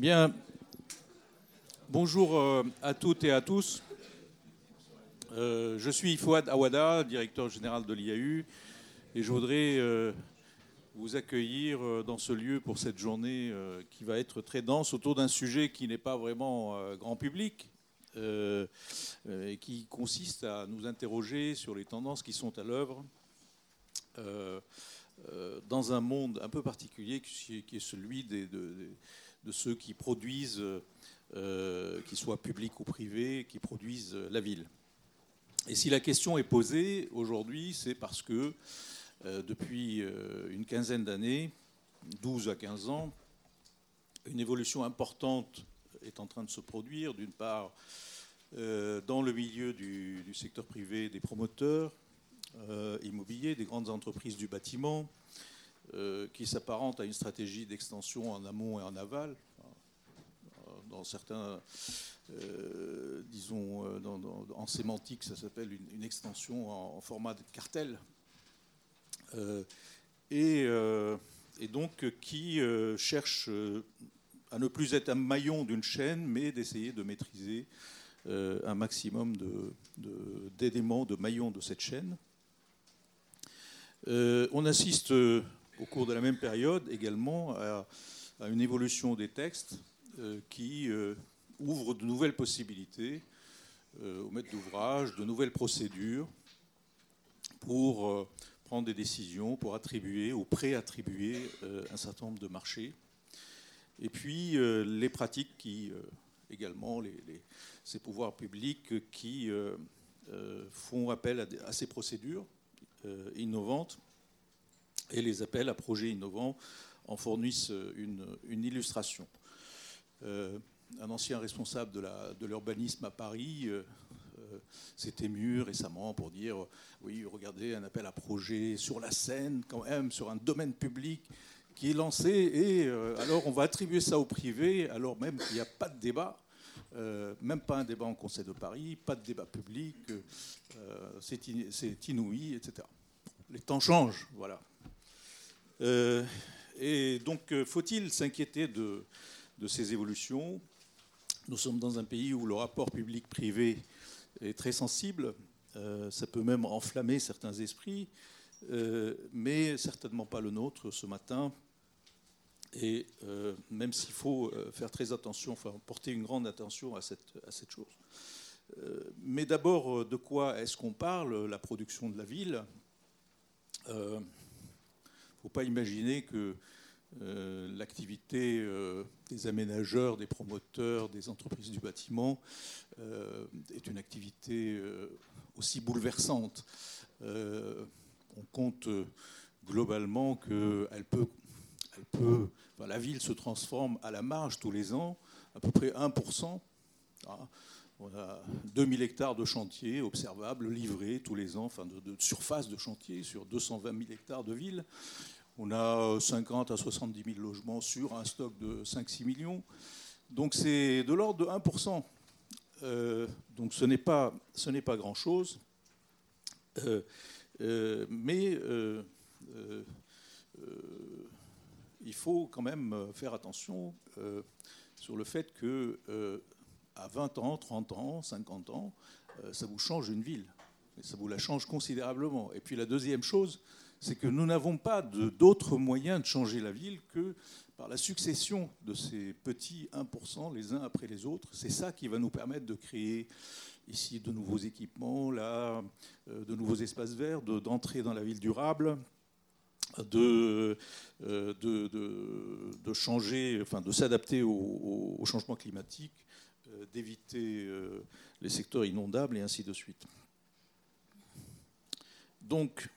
Bien. Bonjour euh, à toutes et à tous. Euh, je suis Fouad Awada, directeur général de l'IAU, et je voudrais euh, vous accueillir dans ce lieu pour cette journée qui va être très dense autour d'un sujet qui n'est pas vraiment grand public, et qui consiste à nous interroger sur les tendances qui sont à l'œuvre dans un monde un peu particulier qui est celui des, de ceux qui produisent, euh, qu'ils soient publics ou privés, qui produisent la ville. Et si la question est posée aujourd'hui, c'est parce que euh, depuis euh, une quinzaine d'années, 12 à 15 ans, une évolution importante est en train de se produire, d'une part dans le milieu du, secteur privé des promoteurs immobiliers, des grandes entreprises du bâtiment, euh, qui s'apparente à une stratégie d'extension en amont et en aval. Dans certains, euh, disons, euh, en sémantique, ça s'appelle une, extension en, format de cartel. Et, donc qui cherche à ne plus être un maillon d'une chaîne, mais d'essayer de maîtriser un maximum d'éléments, de, de, maillons de cette chaîne. on assiste au cours de la même période également à, une évolution des textes euh, qui euh, ouvre de nouvelles possibilités euh, aux maîtres d'ouvrage, de nouvelles procédures pour prendre des décisions, pour attribuer ou pré-attribuer un certain nombre de marchés. Et puis les pratiques qui, également, ces pouvoirs publics qui font appel à ces procédures innovantes et les appels à projets innovants en fournissent une, illustration. Euh, un ancien responsable de l'urbanisme à Paris euh, euh, s'est ému récemment pour dire oui, regardez, un appel à projet sur la scène, quand même, sur un domaine public qui est lancé, et alors on va attribuer ça au privé, alors même qu'il n'y a pas de débat. même pas un débat en Conseil de Paris, pas de débat public, c'est inouï, etc. Les temps changent, voilà. Euh, et donc, euh, faut-il s'inquiéter de, ces évolutions? Nous sommes dans un pays où le rapport public-privé est très sensible. Euh, ça peut même enflammer certains esprits, mais certainement pas le nôtre ce matin. Et même s'il faut faire très attention, porter une grande attention à cette chose. mais d'abord, de quoi est-ce qu'on parle? La production de la ville? Ne faut pas imaginer que euh, l'activité euh, des aménageurs, des promoteurs, des entreprises du bâtiment euh, est une activité aussi bouleversante. on compte globalement que peut la ville se transforme à la marge tous les ans, à peu près 1%. On a 2000 hectares de chantier observables, livrés tous les ans, enfin de, surface de chantier sur 220 000 hectares de ville. On a 50 à 70 000 logements sur un stock de 5-6 millions. Donc c'est de l'ordre de 1%. Euh, donc ce n'est pas, ce pas grand-chose. Euh, euh, mais il faut quand même faire attention sur le fait que à 20 ans, 30 ans, 50 ans, euh, ça vous change une ville. Ça vous la change considérablement. Et puis la deuxième chose, c'est que nous n'avons pas d'autres moyens de changer la ville que par la succession de ces petits 1% les uns après les autres. C'est ça qui va nous permettre de créer ici de nouveaux équipements, là, euh, de nouveaux espaces verts, d'entrer dans la ville durable, de, euh, de, de, changer, enfin, de s'adapter au, changement climatique d'éviter euh, les secteurs inondables et ainsi de suite. Donc,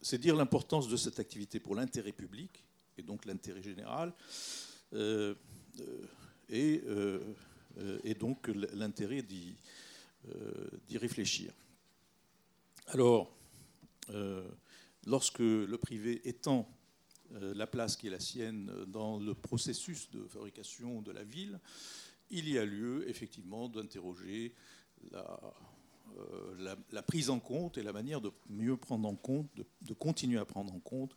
c'est dire l'importance de cette activité pour l'intérêt public et donc l'intérêt général, euh, et, et, donc l'intérêt d'y réfléchir. Alors, lorsque le privé étend la place qui est la sienne dans le processus de fabrication de la ville, il y a lieu effectivement d'interroger euh, la, prise en compte et la manière de mieux prendre en compte, de, continuer à prendre en compte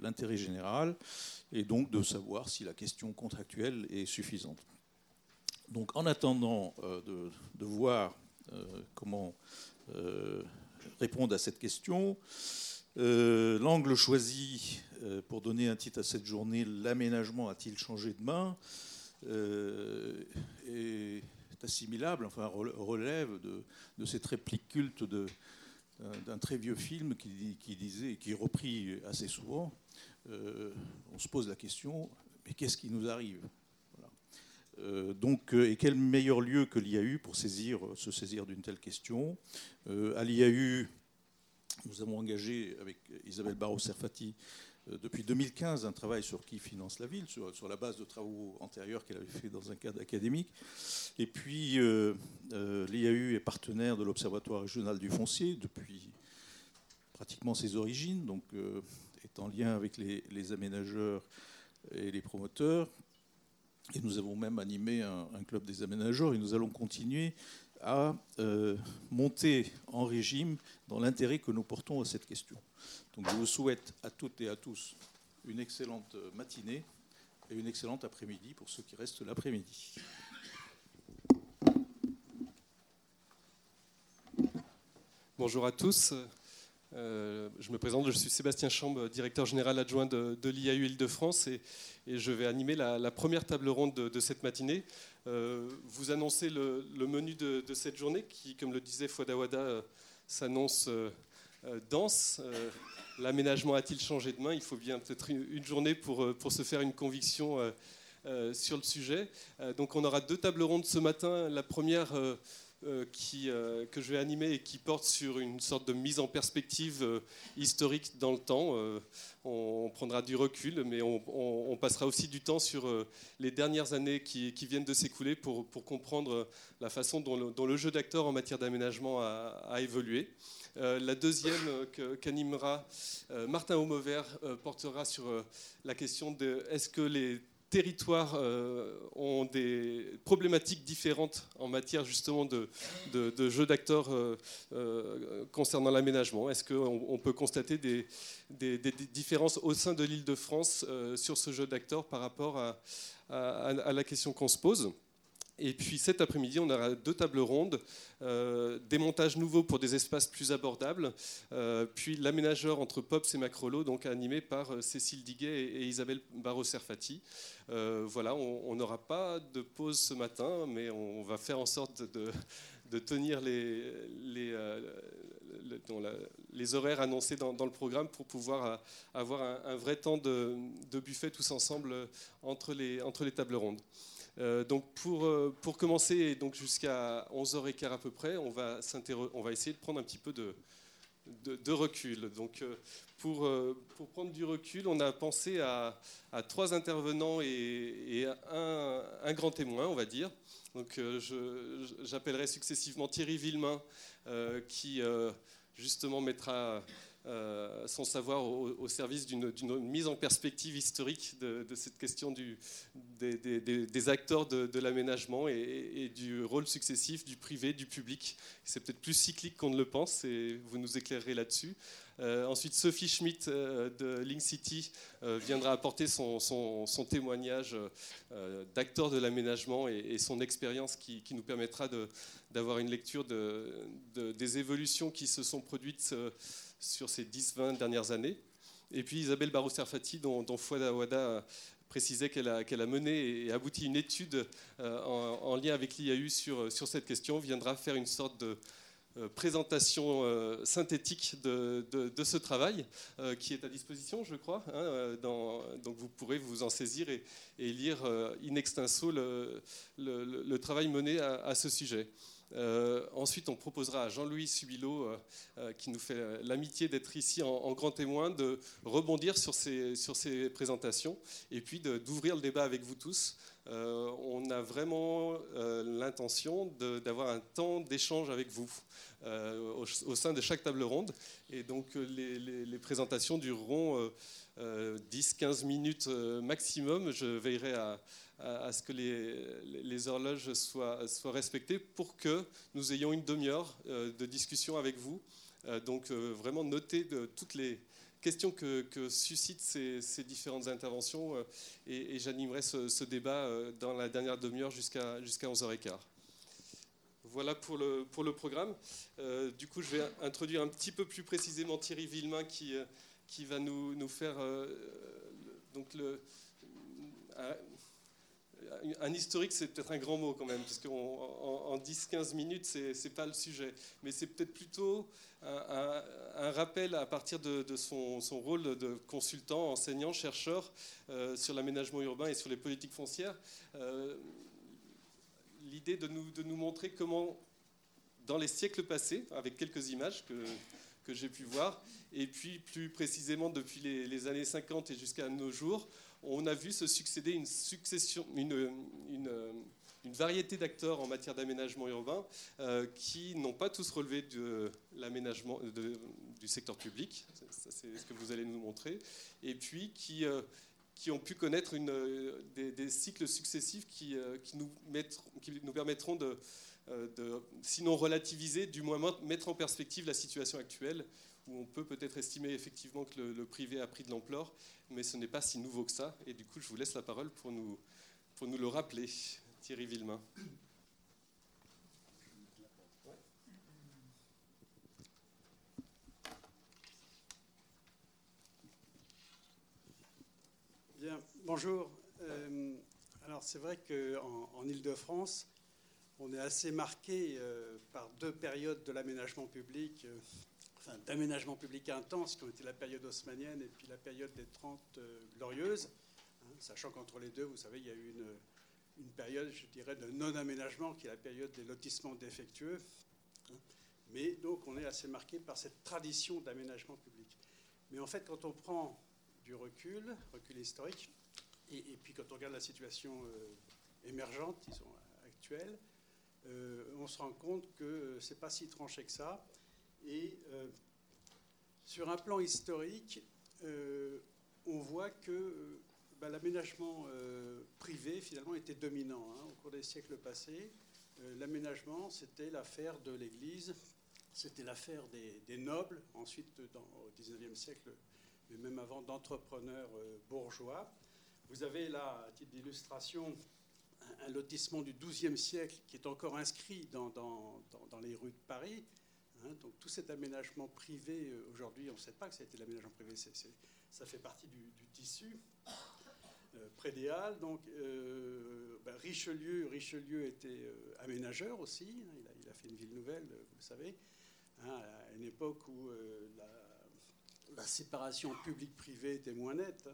l'intérêt général et donc de savoir si la question contractuelle est suffisante. Donc en attendant de, de, voir comment répondre à cette question, l'angle choisi pour donner un titre à cette journée, l'aménagement a-t-il changé de main? Est assimilable, enfin relève de, cette réplique culte d'un très vieux film qui, qui, disait, qui est repris assez souvent, euh, on se pose la question, mais qu'est-ce qui nous arrive? Euh, donc, euh, et quel meilleur lieu que l'IAU pour saisir, se saisir d'une telle question? À l'IAU, nous avons engagé avec Isabelle Barrault-Serfati euh, depuis 2015 un travail sur qui finance la ville, sur, la base de travaux antérieurs qu'elle avait fait dans un cadre académique. Et puis, euh, euh, l'IAU est partenaire de l'Observatoire régional du foncier depuis pratiquement ses origines, donc est en lien avec les, aménageurs et les promoteurs. Et nous avons même animé un, club des aménageurs et nous allons continuer à monter en régime dans l'intérêt que nous portons à cette question. Donc je vous souhaite à toutes et à tous une excellente matinée et une excellente après-midi pour ceux qui restent l'après-midi. Bonjour à tous. Euh, je me présente, je suis Sébastien Chambre, directeur général adjoint de, l'IAU Île-de-France et, je vais animer la, première table ronde de, cette matinée. Euh, vous annoncez le, menu de, cette journée qui, comme le disait Fouadawada, euh, s'annonce dense. L'aménagement a-t-il changé de main Il faut bien peut-être une journée pour, euh, pour se faire une conviction euh, euh, sur le sujet. donc on aura deux tables rondes ce matin. La première qui, que je vais animer et qui porte sur une sorte de mise en perspective historique dans le temps. On, prendra du recul, mais on, passera aussi du temps sur les dernières années qui, viennent de s'écouler pour, comprendre la façon dont le, jeu d'acteur en matière d'aménagement a, évolué. Euh, la deuxième euh, qu'animera euh, Martin Homover portera sur la question de est-ce que les territoires ont des problématiques différentes en matière justement de, de, jeux d'acteurs concernant l'aménagement. Est-ce qu'on peut constater des, différences au sein de l'île de France sur ce jeu d'acteurs par rapport à la question qu'on se pose? Et puis cet après-midi, on aura deux tables rondes, euh, des montages nouveaux pour des espaces plus abordables, euh, puis l'aménageur entre Pops et Macrolo, donc animé par euh, Cécile Diguet et, Isabelle Barrault-Serfati. voilà, on n'aura pas de pause ce matin, mais on va faire en sorte de, tenir les, horaires annoncés dans, le programme pour pouvoir avoir un, vrai temps de, buffet tous ensemble entre les tables rondes. Euh, donc pour, euh, pour commencer, donc jusqu'à 11h15 à peu près, on va, on va essayer de prendre un petit peu de, de, recul. Donc euh, pour, pour, prendre du recul, on a pensé à, à trois intervenants et, un, un, grand témoin, on va dire. Donc j'appellerai successivement Thierry Villemain, qui justement mettra euh, son savoir au, service d'une mise en perspective historique de, cette question des, acteurs de, l'aménagement et, du rôle successif du privé, du public. C'est peut-être plus cyclique qu'on ne le pense et vous nous éclairerez là-dessus. Euh, ensuite, Sophie Schmidt euh, de Link City viendra apporter son, témoignage d'acteur de l'aménagement et, son expérience qui, nous permettra d'avoir une lecture des évolutions qui se sont produites sur ces 10-20 dernières années. Et puis Isabelle Barou-Serfati, dont, dont Fouada Ouada précisait qu'elle a, mené et abouti une étude euh, en, lien avec l'IAU sur, cette question, viendra faire une sorte de euh, présentation euh, synthétique de, ce travail qui est à disposition, je crois. Hein, donc vous pourrez vous en saisir et, lire in extenso le, travail mené à ce sujet. Euh, ensuite, on proposera à Jean-Louis Subilo, euh, euh, qui nous fait l'amitié d'être ici en, grand témoin, de rebondir sur ces, présentations et puis d'ouvrir le débat avec vous tous. on a vraiment l'intention d'avoir un temps d'échange avec vous au, sein de chaque table ronde. Et donc, les, les présentations dureront 10-15 minutes maximum. Je veillerai à à, ce que les, horloges soient, respectées pour que nous ayons une demi-heure euh, de discussion avec vous. Euh, donc euh, vraiment noter de toutes les, questions que, suscitent ces, différentes interventions et, j'animerai ce, débat dans la dernière demi-heure jusqu'à jusqu'à 11h15. Voilà pour le, pour le programme. du coup, je vais introduire un petit peu plus précisément Thierry Villemain qui, qui va nous, nous faire donc le, historique, c'est peut-être un grand mot quand même, puisqu'en en, 10-15 minutes, ce n'est pas le sujet. Mais c'est peut-être plutôt un, rappel à partir de, son, rôle de consultant, enseignant, chercheur euh, sur l'aménagement urbain et sur les politiques foncières. Euh, l'idée de nous, de nous montrer comment, dans les siècles passés, avec quelques images que, j'ai pu voir, et puis plus précisément depuis les années 50 et jusqu'à nos jours, on a vu se succéder une succession, une, une, variété d'acteurs en matière d'aménagement urbain euh, qui n'ont pas tous relevé de l'aménagement du secteur public, c'est ce que vous allez nous montrer, et puis qui, euh, qui ont pu connaître des, cycles successifs qui, euh, qui, nous, qui nous permettront de, sinon relativiser, du moins mettre en perspective la situation actuelle où on peut peut-être estimer effectivement que le, privé a pris de l'ampleur, mais ce n'est pas si nouveau que ça. Et du coup, je vous laisse la parole pour nous, le rappeler. Thierry Villemain. Bien, bonjour. Euh, alors c'est vrai qu'en en, Ile-de-France, on est assez marqué euh, par deux périodes de l'aménagement public euh, d'aménagement public intense, qui ont été la période haussmanienne et puis la période des 30 euh, glorieuses, hein, sachant qu'entre les deux, vous savez, il y a eu une, période, je dirais, de non-aménagement, qui est la période des lotissements défectueux. Hein. mais donc, on est assez marqué par cette tradition d'aménagement public. Mais en fait, quand on prend du recul, recul historique, et, puis quand on regarde la situation euh, émergente, disons, actuelle, euh, on se rend compte que c'est pas si tranché que ça. Et euh, sur un plan historique, euh, on voit que euh, bah, l'aménagement privé, finalement, était dominant hein, au cours des siècles passés. l'aménagement, c'était l'affaire de l'Église, c'était l'affaire des, nobles, ensuite, au XIXe siècle, mais même avant, d'entrepreneurs bourgeois. Vous avez là, à titre d'illustration, un, lotissement du XIIe siècle qui est encore inscrit dans les rues de Paris, Hein, donc tout cet aménagement privé, euh, aujourd'hui, on ne sait pas que ça a été l'aménagement privé, ça fait partie du, tissu euh, prédéal. Donc euh, ben, Richelieu, Richelieu était aménageur aussi, hein, il, a, fait une ville nouvelle, vous le savez, hein, à une époque où la, séparation public-privé était moins nette.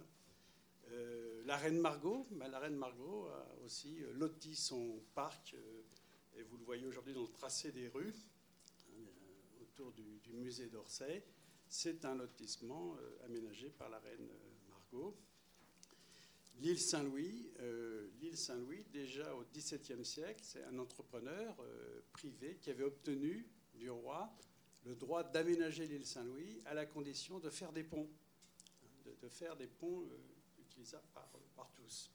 la reine Margot, ben, la reine Margot a aussi loti son parc, et vous le voyez aujourd'hui dans le tracé des rues autour du, musée d'Orsay. C'est un lotissement euh, aménagé par la reine euh, Margot. L'île Saint-Louis, euh, Saint-Louis, déjà au XVIIe siècle, c'est un entrepreneur privé qui avait obtenu du roi le droit d'aménager l'île Saint-Louis à la condition de faire des ponts, hein, de, faire des ponts utilisables par, par, tous.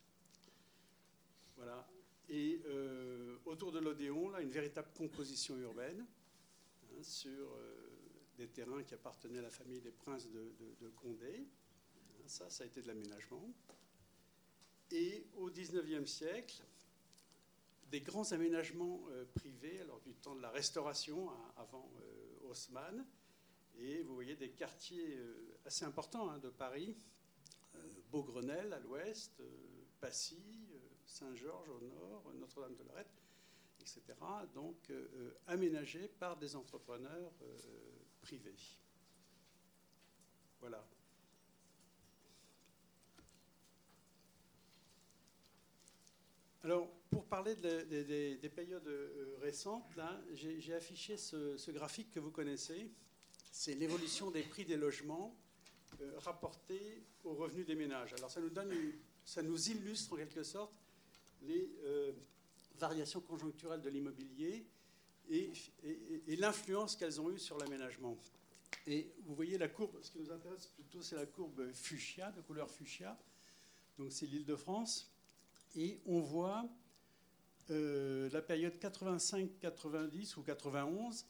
Voilà. Et autour de l'Odéon, là, une véritable composition urbaine sur euh, des terrains qui appartenaient à la famille des princes de, Condé. Ça, ça a été de l'aménagement. Et au XIXe siècle, des grands aménagements euh, privés, alors du temps de la Restauration, hein, avant euh, Haussmann. Et vous voyez des quartiers assez importants hein, de Paris, Beaugrenelle à l'ouest, Passy, Saint-Georges au nord, Notre-Dame-de-Lorette, etc., donc euh, euh, aménagés par des entrepreneurs euh, privés. Voilà. Alors, pour parler des périodes récentes, j'ai affiché ce, graphique que vous connaissez. C'est l'évolution des prix des logements rapportés aux revenus des ménages. Alors, ça nous, donne, ça nous illustre en quelque sorte les, variations conjoncturelles de l'immobilier et, l'influence qu'elles ont eue sur l'aménagement. Et vous voyez la courbe, ce qui nous intéresse plutôt, c'est la courbe fuchsia, de couleur fuchsia. Donc c'est l'île de France. Et on voit euh, la période 85-90 ou 91,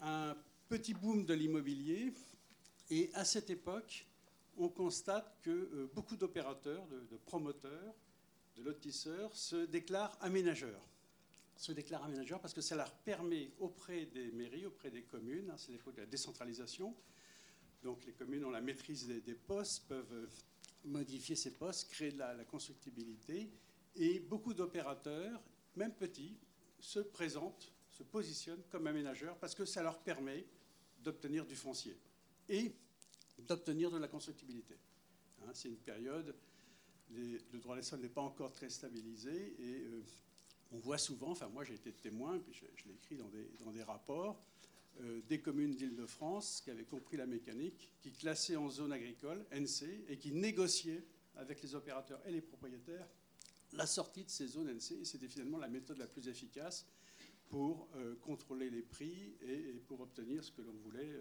un petit boom de l'immobilier Et à cette époque, on constate que euh, beaucoup d'opérateurs, de, promoteurs, de lotisseurs se déclarent aménageurs. Se déclarent aménageurs parce que ça leur permet auprès des mairies, auprès des communes, hein, c'est l'époque de la décentralisation, donc les communes ont la maîtrise des, postes, peuvent euh, modifier ces postes, créer de la, constructibilité, et beaucoup d'opérateurs, même petits, se présentent, se positionnent comme aménageurs parce que ça leur permet d'obtenir du foncier et d'obtenir de la constructibilité. Hein, c'est une période, le droit des sols n'est pas encore très stabilisé et euh, on voit souvent, enfin moi j'ai été témoin, puis je, l'ai écrit dans des, dans des rapports, euh, des communes d'Île-de-France qui avaient compris la mécanique, qui classaient en zone agricole, NC, et qui négociaient avec les opérateurs et les propriétaires la sortie de ces zones NC. Et c'était finalement la méthode la plus efficace pour euh, contrôler les prix et, pour obtenir ce que l'on voulait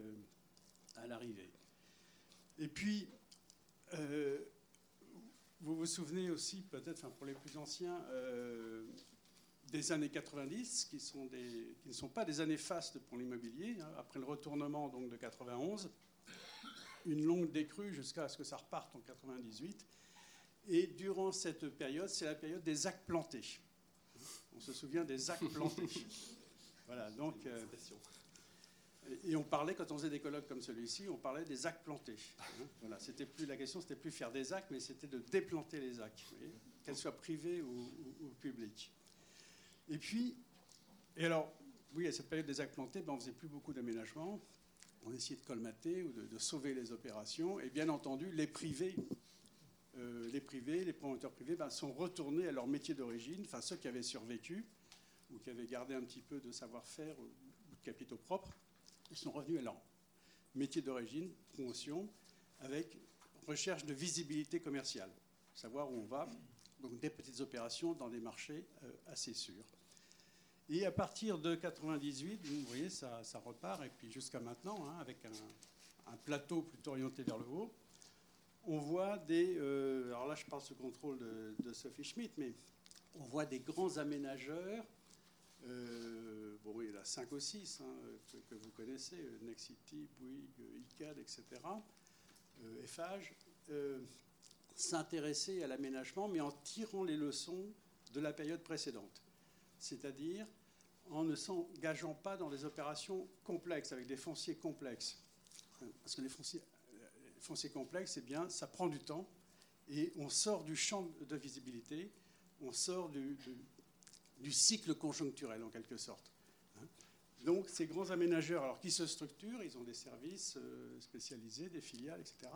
à l'arrivée. Et puis, vous vous souvenez aussi, peut-être, enfin, pour les plus anciens, euh, des années 90, qui, sont des, qui, ne sont pas des années fastes pour l'immobilier. Hein, après le retournement donc, de 91, une longue décrue jusqu'à ce que ça reparte en 98. Et durant cette période, c'est la période des actes plantés. On se souvient des actes plantés. voilà, donc. Euh, et on parlait, quand on faisait des colloques comme celui-ci, on parlait des actes plantés. Voilà, c'était plus, la question, c'était plus faire des actes, mais c'était de déplanter les actes, qu'elles soient privées ou, publiques. Et puis, et alors, oui, à cette période des actes plantés, ben, on ne faisait plus beaucoup d'aménagements. On essayait de colmater ou de, sauver les opérations. Et bien entendu, les privés, euh, les privés, les promoteurs privés, ben, sont retournés à leur métier d'origine, enfin ceux qui avaient survécu ou qui avaient gardé un petit peu de savoir-faire ou de capitaux propres ils sont revenus à leur métier d'origine, promotion, avec recherche de visibilité commerciale, savoir où on va, donc des petites opérations dans des marchés euh, assez sûrs. Et à partir de 98, vous voyez, ça, repart, et puis jusqu'à maintenant, hein, avec un, plateau plutôt orienté vers le haut, on voit des... Euh, alors là, je parle sous contrôle de, de Sophie Schmidt, mais on voit des grands aménageurs euh, bon, il y en a 5 ou 6 hein, que, vous connaissez, euh, Nexity, Bouygues, ICAD, etc., euh, euh, s'intéresser à l'aménagement, mais en tirant les leçons de la période précédente. C'est-à-dire en ne s'engageant pas dans des opérations complexes, avec des fonciers complexes. Parce que les fonciers, complexes, eh bien, ça prend du temps, et on sort du champ de visibilité, on sort du cycle conjoncturel en quelque sorte. Donc ces grands aménageurs, alors qui se structurent, ils ont des services euh, spécialisés, des filiales, etc.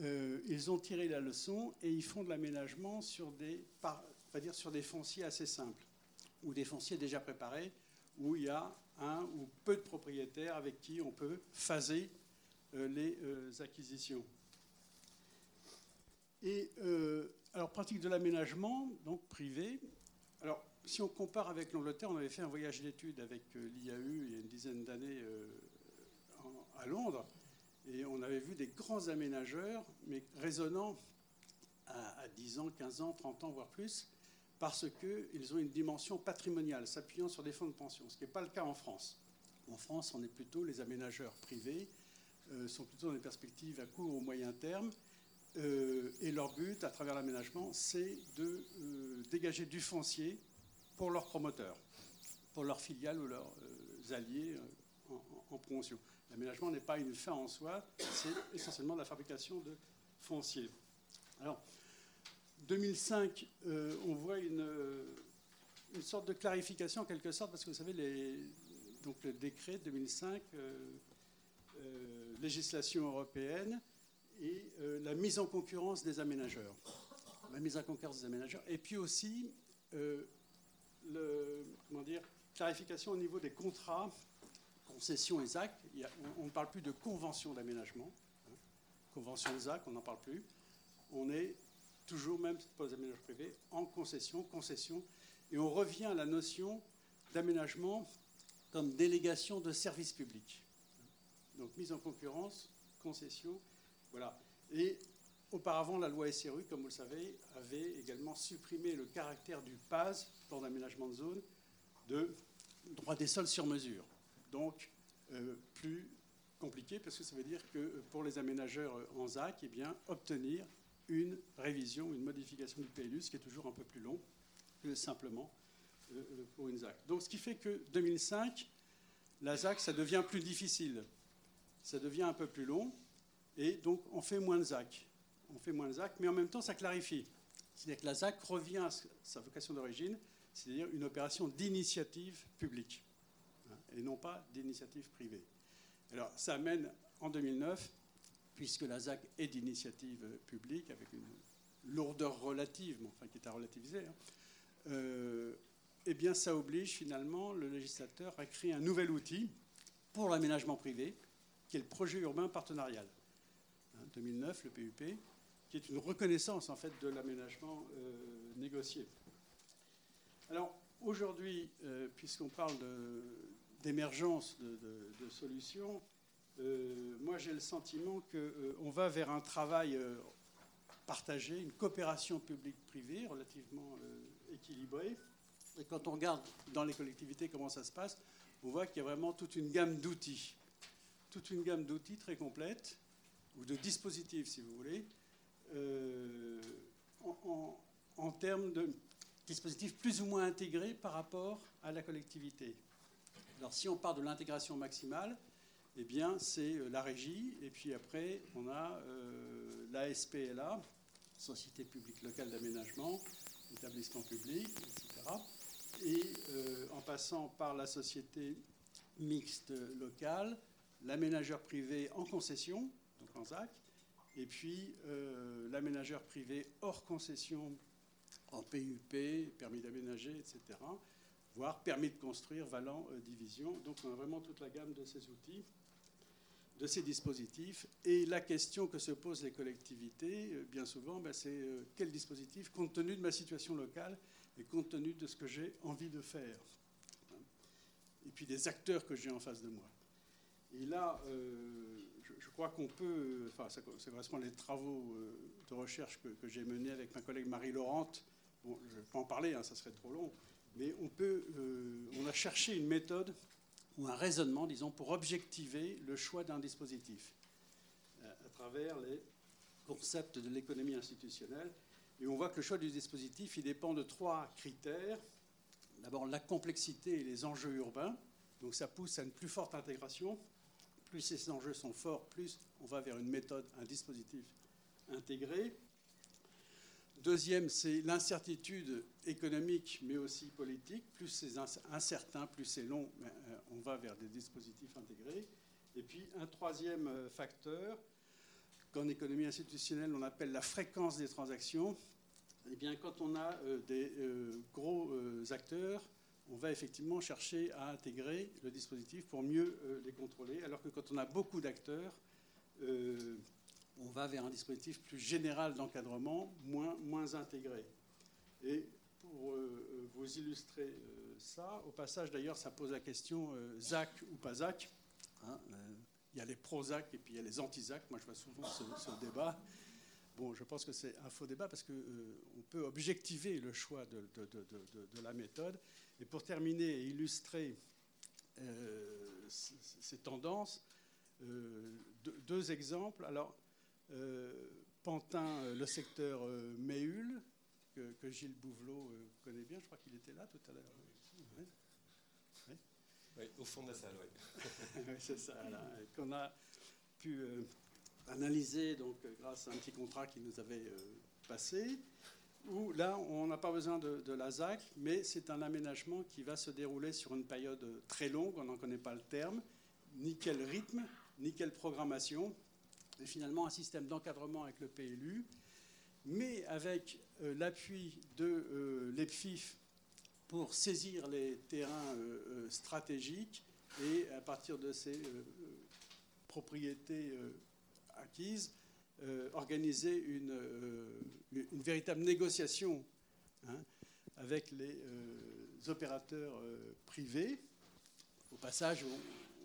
Euh, ils ont tiré la leçon et ils font de l'aménagement sur des fonciers assez simples ou des fonciers déjà préparés où il y a un ou peu de propriétaires avec qui on peut phaser euh, les acquisitions. Et alors pratique de l'aménagement donc privé. Alors si on compare avec l'Angleterre, on avait fait un voyage d'études avec euh, l'IAU il y a une dizaine d'années euh, à Londres, et on avait vu des grands aménageurs, mais résonnant à 10 ans, 15 ans, 30 ans, voire plus, parce qu'ils ont une dimension patrimoniale, s'appuyant sur des fonds de pension, ce qui n'est pas le cas en France. En France, on est plutôt, les aménageurs privés euh, sont plutôt dans des perspectives à court ou moyen terme, et leur but, à travers l'aménagement, c'est de dégager du foncier pour leurs promoteurs, pour leurs filiales ou leurs euh, alliés euh, en, promotion. L'aménagement n'est pas une fin en soi, c'est essentiellement la fabrication de foncier. Alors, 2005, euh, on voit une, une, sorte de clarification en quelque sorte, parce que vous savez, les, donc le décret 2005, législation européenne, et la mise en concurrence des aménageurs. La mise en concurrence des aménageurs. Et puis aussi, le, comment dire, clarification au niveau des contrats, concessions et ZAC. on ne parle plus de convention d'aménagement. Hein. Convention ZAC, on n'en parle plus. On est toujours, même pour les aménagements privés, en concession, concession. Et on revient à la notion d'aménagement comme délégation de services publics. Donc mise en concurrence, concession, voilà. Et Auparavant, la loi SRU, comme vous le savez, avait également supprimé le caractère du PAS, plan d'aménagement de zone, de droit des sols sur mesure. Donc, euh, plus compliqué parce que ça veut dire que pour les aménageurs en ZAC, eh bien, obtenir une révision, une modification du PLU, ce qui est toujours un peu plus long que simplement euh, euh, pour une ZAC. Donc ce qui fait que 2005, la ZAC, ça devient plus difficile, ça devient un peu plus long, et donc on fait moins de ZAC. On fait moins de ZAC, mais en même temps, ça clarifie. C'est-à-dire que la ZAC revient à sa vocation d'origine, c'est-à-dire une opération d'initiative publique, hein, et non pas d'initiative privée. Alors ça amène en 2009 puisque la ZAC est d'initiative publique, avec une lourdeur relative, mais enfin qui est à relativiser, hein, euh, eh bien ça oblige finalement le législateur à créer un nouvel outil pour l'aménagement privé, qui est le projet urbain partenarial. 2009, hein, le PUP, qui est une reconnaissance en fait de l'aménagement euh, négocié. Alors aujourd'hui, euh, puisqu'on parle d'émergence de, solutions, euh, moi j'ai le sentiment qu'on va vers un travail partagé, une coopération publique-privée relativement équilibrée. Et quand on regarde dans les collectivités comment ça se passe, on voit qu'il y a vraiment toute une gamme d'outils, toute une gamme d'outils très complète, ou de dispositifs si vous voulez, en, en termes de dispositifs plus ou moins intégrés par rapport à la collectivité. Alors si on part de l'intégration maximale, eh bien, c'est euh, la régie. Et puis après, on a euh, la SPLA, Société publique locale d'aménagement, établissement public, etc. Et euh, en passant par la société mixte locale, l'aménageur privé en concession, donc en ZAC, et puis l'aménageur privé hors concession en PUP, permis d'aménager, etc., voire permis de construire, valant division. Donc on a vraiment toute la gamme de ces outils de ces dispositifs. Et la question que se posent les collectivités, euh, bien souvent, ben, c'est euh, quel dispositif, compte tenu de ma situation locale et compte tenu de ce que j'ai envie de faire. Et puis des acteurs que j'ai en face de moi. Et là, euh, crois qu'on peut, enfin, ça, correspond à les travaux de recherche que, j'ai menés avec ma collègue Marie Laurente. Bon, je ne vais pas en parler, hein, ça serait trop long. Mais on, peut, on a cherché une méthode ou un raisonnement, disons, pour objectiver le choix d'un dispositif euh, à travers les concepts de l'économie institutionnelle. Et on voit que le choix du dispositif, il dépend de trois critères. D'abord, la complexité et les enjeux urbains. Donc ça pousse à une plus forte intégration. Plus ces enjeux sont forts, plus on va vers une méthode, un dispositif intégré. Deuxième, c'est l'incertitude économique, mais aussi politique. Plus c'est incertain, plus c'est long, euh, on va vers des dispositifs intégrés. Et puis un troisième euh, facteur, qu'en économie institutionnelle on appelle la fréquence des transactions. Eh bien, quand on a euh, des gros acteurs, on va effectivement chercher à intégrer le dispositif pour mieux les contrôler, alors que quand on a beaucoup d'acteurs, on va vers un dispositif plus général d'encadrement, moins, intégré. Et pour euh, vous illustrer euh, ça, au passage d'ailleurs, ça pose la question euh, ZAC ou pas ZAC. Hein, il y a les pro-ZAC et puis il y a les anti-ZAC. Moi, je vois souvent ce, débat. Bon, je pense que c'est un faux débat parce qu'on peut objectiver le choix de, la méthode. Et pour terminer et illustrer ces tendances, deux exemples. Alors, euh, Pantin, euh, le secteur euh, Méhul, que, Gilles Bouvelot connaît bien, je crois qu'il était là tout à l'heure. Oui. au fond de la salle, oui. c'est ça, qu'on a pu analyser donc, grâce à un petit contrat qui nous avait passé, là, on n'a pas besoin de, la ZAC, mais c'est un aménagement qui va se dérouler sur une période très longue, on n'en connaît pas le terme, ni quel rythme, ni quelle programmation, finalement un système d'encadrement avec le PLU, mais avec euh, l'appui de euh, l'EPFIF pour saisir les terrains euh, stratégiques et à partir de ces propriétés acquises, organiser une, une, véritable négociation hein, avec les opérateurs privés. Au passage,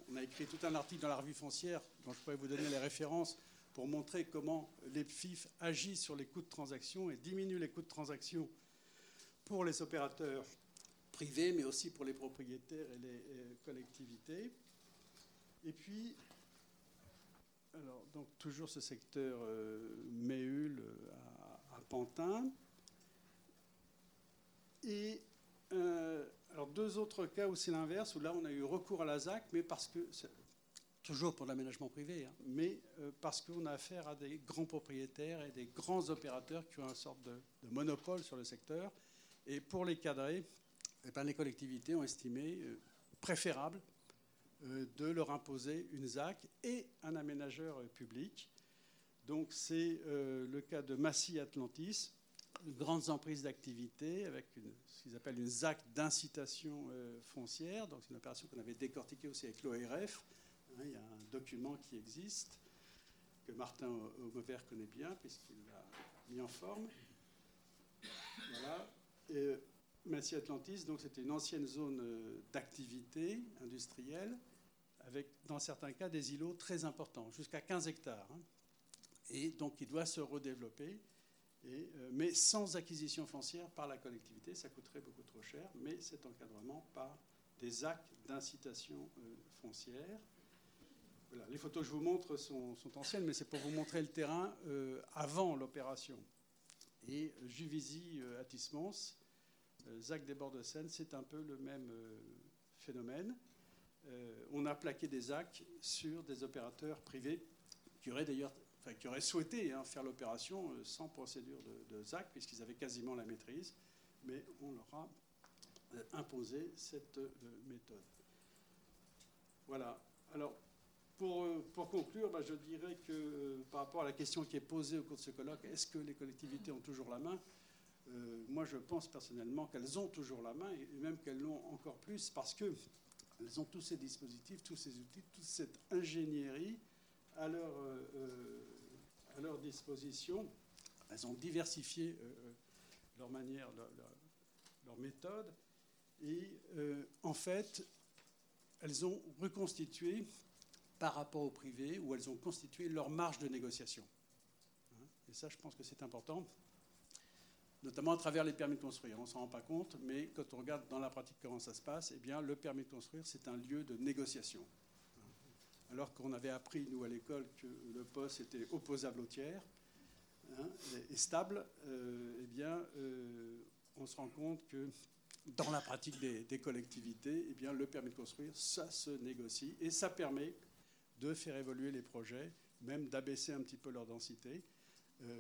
on a écrit tout un article dans la revue foncière dont je pourrais vous donner les références pour montrer comment les FIF agissent sur les coûts de transaction et diminuent les coûts de transaction pour les opérateurs privés, mais aussi pour les propriétaires et les collectivités. Et puis, alors, donc, toujours ce secteur euh, Méhul euh, à, Pantin. Et euh, alors deux autres cas où c'est l'inverse, où là on a eu recours à la ZAC, mais parce que, toujours pour l'aménagement privé, hein, mais euh, parce qu'on a affaire à des grands propriétaires et des grands opérateurs qui ont une sorte de, monopole sur le secteur. Et pour les cadrer, eh ben, les collectivités ont estimé préférable de leur imposer une ZAC et un aménageur euh, public. Donc c'est euh, le cas de Massy Atlantis, grandes emprises d'activité avec ce qu'ils appellent une ZAC d'incitation euh, foncière. Donc c'est une opération qu'on avait décortiquée aussi avec l'ORF. Hein, il y a un document qui existe que Martin Aumevert connaît bien puisqu'il l'a mis en forme. Voilà. Massy Atlantis, donc c'était une ancienne zone euh, d'activité industrielle avec, dans certains cas, des îlots très importants, jusqu'à 15 hectares. Hein. Et donc, il doit se redévelopper, euh, mais sans acquisition foncière par la collectivité. Ça coûterait beaucoup trop cher, mais cet encadrement par des actes d'incitation euh, foncière. Les photos que je vous montre sont, anciennes, mais c'est pour vous montrer le terrain euh, avant l'opération. Et Juvisy euh, Atismons, euh, ZAC des bords de Seine, c'est un peu le même phénomène. Euh, on a plaqué des ZAC sur des opérateurs privés qui auraient d'ailleurs enfin, qui auraient souhaité hein, faire l'opération euh, sans procédure de, ZAC, puisqu'ils avaient quasiment la maîtrise, mais on leur a euh, imposé cette méthode. Voilà. Alors, pour, pour conclure, bah, je dirais que par rapport à la question qui est posée au cours de ce colloque, est-ce que les collectivités ont toujours la main? Moi, je pense personnellement qu'elles ont toujours la main, et même qu'elles l'ont encore plus, parce qu'elles ont tous ces dispositifs, tous ces outils, toute cette ingénierie à leur, euh, euh, à leur disposition. Elles ont diversifié euh, leur manière, leur, méthode, et en fait, elles ont reconstitué par rapport au privé, où elles ont constitué leur marge de négociation. Hein, Et ça, je pense que c'est important, notamment à travers les permis de construire. On ne s'en rend pas compte, mais quand on regarde dans la pratique comment ça se passe, eh bien, le permis de construire, c'est un lieu de négociation. Alors qu'on avait appris, nous, à l'école, que le poste était opposable au tiers hein, et, stable, euh, eh bien, euh, on se rend compte que dans la pratique des, des collectivités, eh bien, le permis de construire, ça se négocie et ça permet de faire évoluer les projets, même d'abaisser un petit peu leur densité,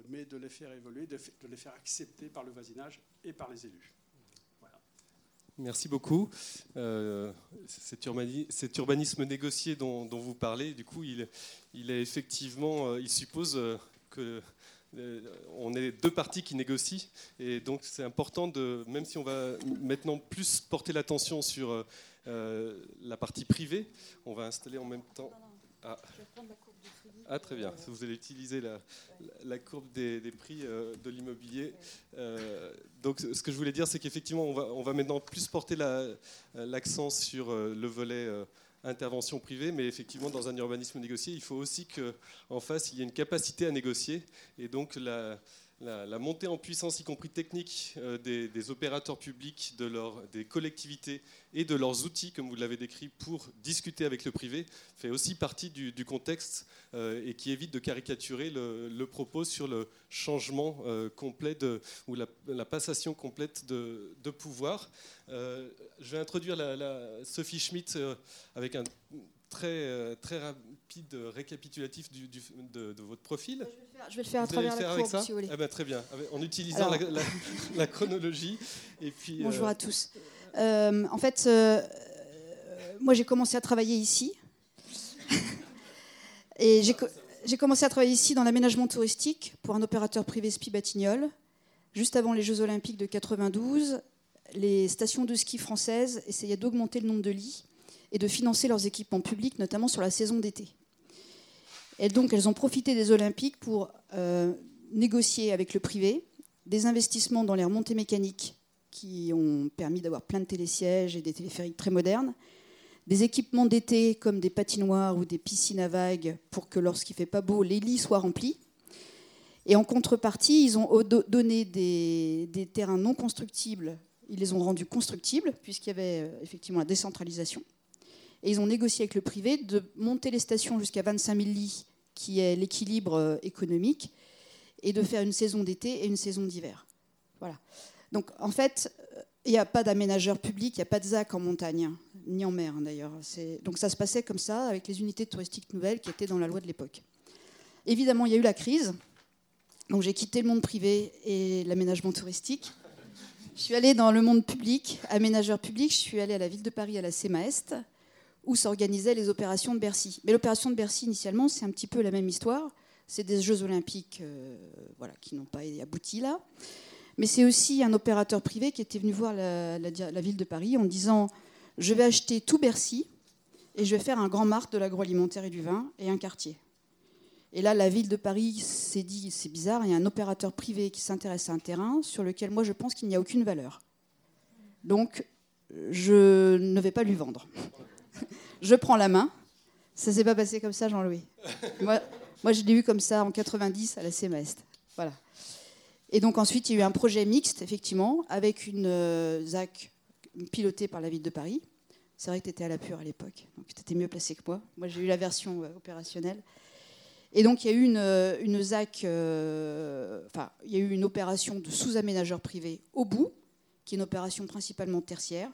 mais de les faire évoluer, de, de, les faire accepter par le voisinage et par les élus. Voilà. Merci beaucoup. Euh, cet, urbani cet, urbanisme négocié dont, dont, vous parlez, du coup, il, il est effectivement, euh, il suppose que on est deux parties qui négocient et donc c'est important de, même si on va maintenant plus porter l'attention sur euh, la partie privée, on va installer en même temps. Ah. Ah. très bien. Vous allez utiliser la, courbe des, prix euh, de l'immobilier. Euh, donc, ce que je voulais dire, c'est qu'effectivement, on va, maintenant plus porter l'accent la, sur euh, le volet intervention privée, mais effectivement, dans un urbanisme négocié, il faut aussi qu'en face, il y ait une capacité à négocier. Et donc, la, la, montée en puissance, y compris technique, euh, des, opérateurs publics, des collectivités et de leurs outils, comme vous l'avez décrit, pour discuter avec le privé, fait aussi partie du, contexte euh, et qui évite de caricaturer le, propos sur le changement euh, complet ou la, passation complète de, pouvoir. Je vais introduire Sophie Schmitt avec un très, très rapide récapitulatif du, du, de, de, votre profil. Je vais le faire, je vais le faire à travers faire la courbe, si vous voulez. Ah ben, très bien, en utilisant la, la, chronologie. Et puis, bonjour euh... à tous. Euh, en fait, euh, moi j'ai commencé à travailler ici. Et j'ai commencé à travailler ici dans l'aménagement touristique pour un opérateur privé SPI Batignolles. Juste avant les Jeux Olympiques de 92, les stations de ski françaises essayaient d'augmenter le nombre de lits et de financer leurs équipements publics, notamment sur la saison d'été. Et donc, elles ont profité des Olympiques pour euh, négocier avec le privé des investissements dans les remontées mécaniques qui ont permis d'avoir plein de télésièges et des téléphériques très modernes, des équipements d'été comme des patinoires ou des piscines à vagues pour que lorsqu'il ne fait pas beau, les lits soient remplis. Et en contrepartie, ils ont donné des, terrains non constructibles, ils les ont rendus constructibles, puisqu'il y avait euh, effectivement la décentralisation. Et ils ont négocié avec le privé de monter les stations jusqu'à 25 000 lits qui est l'équilibre économique, et de faire une saison d'été et une saison d'hiver. Voilà. Donc en fait, il n'y a pas d'aménageur public, il n'y a pas de ZAC en montagne, ni en mer d'ailleurs. Donc ça se passait comme ça avec les unités touristiques nouvelles qui étaient dans la loi de l'époque. Évidemment, il y a eu la crise. Donc j'ai quitté le monde privé et l'aménagement touristique. Je suis allée dans le monde public, aménageur public. Je suis allée à la ville de Paris, à la CEMAEST, où s'organisaient les opérations de Bercy. Mais l'opération de Bercy, initialement, c'est un petit peu la même histoire. C'est des Jeux olympiques euh, qui n'ont pas abouti là. Mais c'est aussi un opérateur privé qui était venu voir la, la, ville de Paris en disant Je vais acheter tout Bercy et je vais faire un grand marque de l'agroalimentaire et du vin et un quartier. Et là, la ville de Paris s'est dit, c'est bizarre, il y a un opérateur privé qui s'intéresse à un terrain sur lequel moi je pense qu'il n'y a aucune valeur. Donc, je ne vais pas lui vendre. je prends la main. Ça ne s'est pas passé comme ça, Jean-Louis. Moi, moi, je l'ai eu comme ça en 90 à la CEMEST. Voilà. Et donc ensuite, il y a eu un projet mixte, effectivement, avec une euh, ZAC pilotée par la ville de Paris. C'est vrai que tu étais à la pure à l'époque, donc tu étais mieux placé que moi. Moi, j'ai eu la version euh, opérationnelle. Et donc, il y a eu une, une ZAC, euh, enfin, il y a eu une opération de sous-aménageur privé au bout, qui est une opération principalement tertiaire,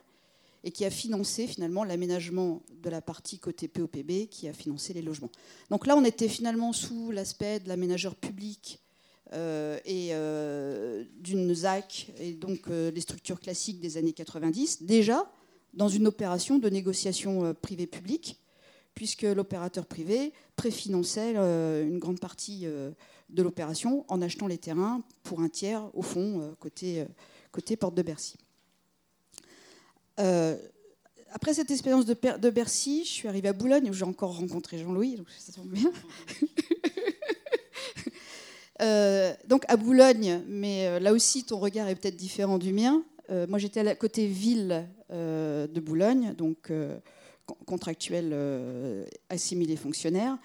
et qui a financé finalement l'aménagement de la partie côté POPB, qui a financé les logements. Donc là, on était finalement sous l'aspect de l'aménageur public euh, et euh, d'une ZAC, et donc les structures classiques des années 90, déjà dans une opération de négociation privée-publique puisque l'opérateur privé préfinançait euh, une grande partie euh, de l'opération en achetant les terrains pour un tiers, au fond, euh, côté, côté porte de Bercy. Après cette expérience de, Bercy, je suis arrivée à Boulogne où j'ai encore rencontré Jean-Louis, donc ça tombe bien. donc à Boulogne, mais là aussi ton regard est peut-être différent du mien. moi j'étais à côté ville de Boulogne, donc contractuels euh, assimilés fonctionnaires,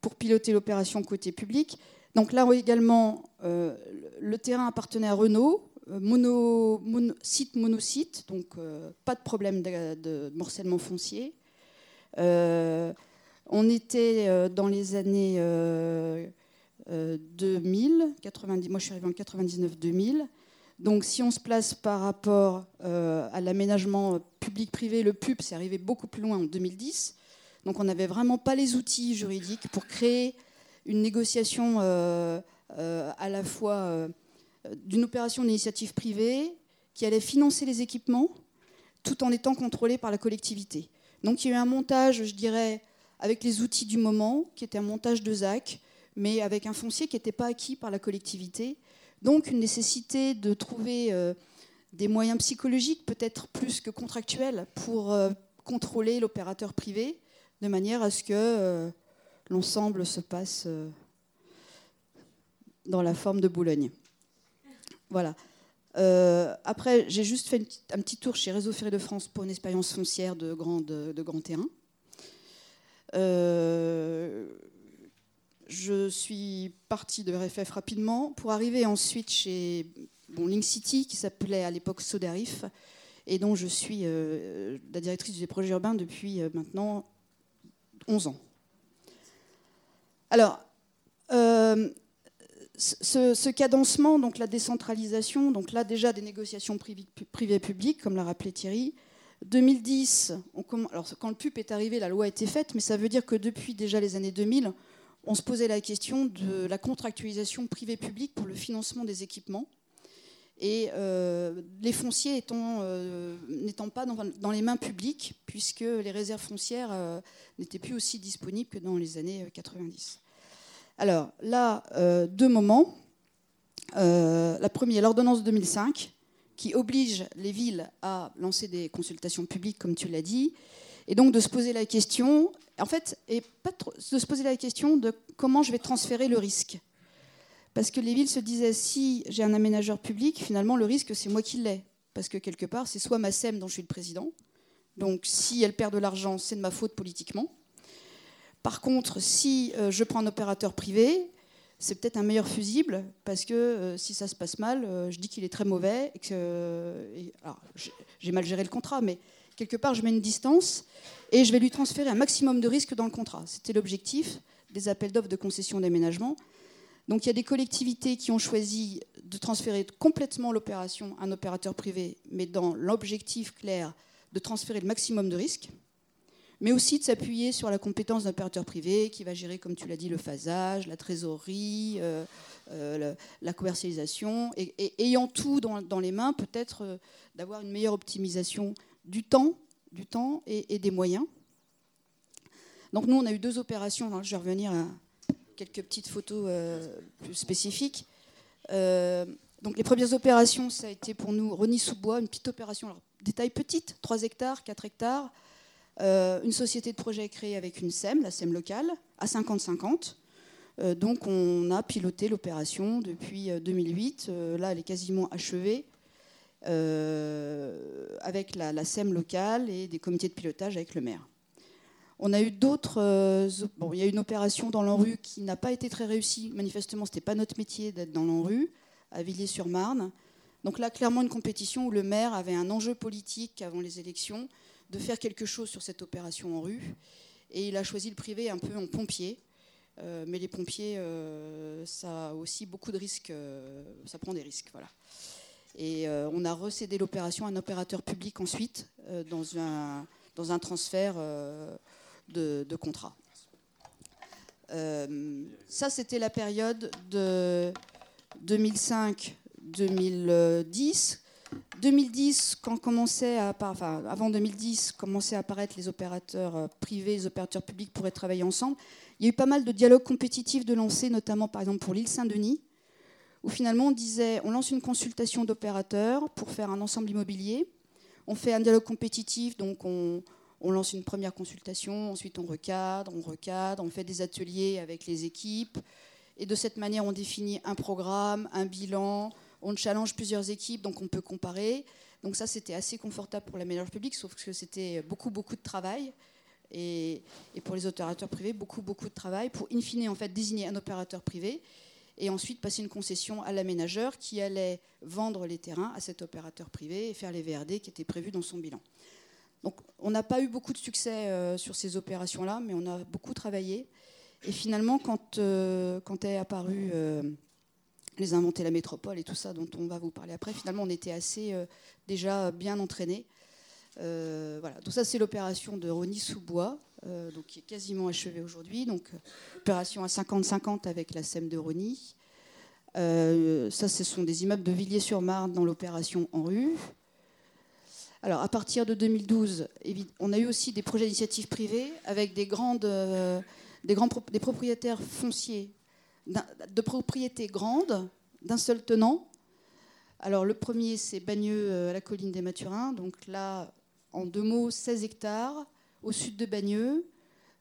pour piloter l'opération côté public. Donc là également, euh, le terrain appartenait à Renault, euh, mono, site monosite, donc pas de problème de, morcellement foncier. on était dans les années 2000, 90, moi je suis arrivée en 99-2000. Donc si on se place par rapport euh, à l'aménagement public-privé, le PUP, c'est arrivé beaucoup plus loin en 2010. Donc on n'avait vraiment pas les outils juridiques pour créer une négociation euh, euh, à la fois d'une opération d'initiative privée qui allait financer les équipements tout en étant contrôlée par la collectivité. Donc il y a eu un montage, je dirais, avec les outils du moment, qui était un montage de ZAC, mais avec un foncier qui n'était pas acquis par la collectivité donc une nécessité de trouver euh, des moyens psychologiques, peut-être plus que contractuels, pour euh, contrôler l'opérateur privé, de manière à ce que euh, l'ensemble se passe dans la forme de Boulogne. Voilà. après, j'ai juste fait un petit tour chez Réseau Ferré de France pour une expérience foncière de grand, terrain je suis partie de RFF rapidement pour arriver ensuite chez Link City, qui s'appelait à l'époque Sodarif, et dont je suis euh, la directrice des projets urbains depuis euh, maintenant 11 ans. Alors, ce, cadencement, donc la décentralisation, donc là déjà des négociations privées-publiques, comme l'a rappelé Thierry. 2010, on, alors quand le PUP est arrivé, la loi a été faite, mais ça veut dire que depuis déjà les années 2000, on se posait la question de la contractualisation privée-publique pour le financement des équipements. Et euh, les fonciers euh, n'étant pas dans, les mains publiques, puisque les réserves foncières euh, n'étaient plus aussi disponibles que dans les années 90. Alors là, deux moments. la première, l'ordonnance de 2005, qui oblige les villes à lancer des consultations publiques, comme tu l'as dit, et donc de se poser la question, en fait, de se poser la question de comment je vais transférer le risque. Parce que les villes se disaient, si j'ai un aménageur public, finalement, le risque, c'est moi qui l'ai. Parce que quelque part, c'est soit ma SEM dont je suis le président, donc si elle perd de l'argent, c'est de ma faute politiquement. Par contre, si euh, je prends un opérateur privé, c'est peut-être un meilleur fusible, parce que euh, si ça se passe mal, euh, je dis qu'il est très mauvais, et que j'ai mal géré le contrat, mais quelque part, je mets une distance et je vais lui transférer un maximum de risques dans le contrat. C'était l'objectif des appels d'offres de concession d'aménagement. Donc il y a des collectivités qui ont choisi de transférer complètement l'opération à un opérateur privé, mais dans l'objectif clair de transférer le maximum de risques, mais aussi de s'appuyer sur la compétence d'un opérateur privé qui va gérer, comme tu l'as dit, le phasage, la trésorerie, euh, euh, la commercialisation, et, ayant tout dans, les mains, peut-être euh, d'avoir une meilleure optimisation du temps, du temps et, des moyens. Donc nous, on a eu deux opérations, je vais revenir à quelques petites photos plus spécifiques. donc les premières opérations, ça a été pour nous Rony-sous-Bois, une petite opération, alors, des tailles petites, 3 hectares, 4 hectares, une société de projet créée avec une SEM, la SEM locale, à 50-50. Euh, donc on a piloté l'opération depuis 2008. Euh, euh, là, elle est quasiment achevée. avec la, SEM locale et des comités de pilotage avec le maire. On a eu d'autres. bon, il y a une opération dans l'ANRU qui n'a pas été très réussie. Manifestement, ce n'était pas notre métier d'être dans l'ANRU, à Villiers-sur-Marne. Donc là, clairement, une compétition où le maire avait un enjeu politique avant les élections de faire quelque chose sur cette opération en rue. Et il a choisi le privé un peu en pompier. Euh, mais les pompiers, euh, ça a aussi beaucoup de risques, euh, ça prend des risques. Voilà. Et on a recédé l'opération à un opérateur public ensuite dans, un, transfert de, de contrat. ça, c'était la période de 2005-2010. 2010, quand commençait à, enfin, avant 2010, commençaient à apparaître les opérateurs privés, les opérateurs publics pourraient travailler ensemble. Il y a eu pas mal de dialogues compétitifs de lancer, notamment par exemple pour l'île Saint-Denis, où finalement on disait on lance une consultation d'opérateurs pour faire un ensemble immobilier. On fait un dialogue compétitif, donc on, lance une première consultation, ensuite on recadre, on recadre, on fait des ateliers avec les équipes. Et de cette manière, on définit un programme, un bilan, on challenge plusieurs équipes, donc on peut comparer. Donc ça, c'était assez confortable pour la meilleure publique, sauf que c'était beaucoup, beaucoup de travail et, pour les opérateurs privés, beaucoup, beaucoup de travail pour, in fine, en fait, désigner un opérateur privé et ensuite passer une concession à l'aménageur qui allait vendre les terrains à cet opérateur privé et faire les VRD qui étaient prévus dans son bilan. Donc on n'a pas eu beaucoup de succès euh, sur ces opérations-là, mais on a beaucoup travaillé. Et finalement, quand, euh, est apparu euh, les inventer la métropole et tout ça dont on va vous parler après, finalement on était assez déjà bien entraînés. Euh, voilà. Donc ça, c'est l'opération de Rony-sous-Bois, euh, donc qui est quasiment achevée aujourd'hui. Donc opération à 50-50 avec la SEM de Rony. Euh, ça, ce sont des immeubles de Villiers-sur-Marne dans l'opération en rue. Alors, à partir de 2012, on a eu aussi des projets d'initiative privée avec des, grandes, des, grands, des propriétaires fonciers de propriétés grandes d'un seul tenant. Alors, le premier, c'est Bagneux à la colline des Mathurins. Donc là, en deux mots, 16 hectares au sud de Bagneux,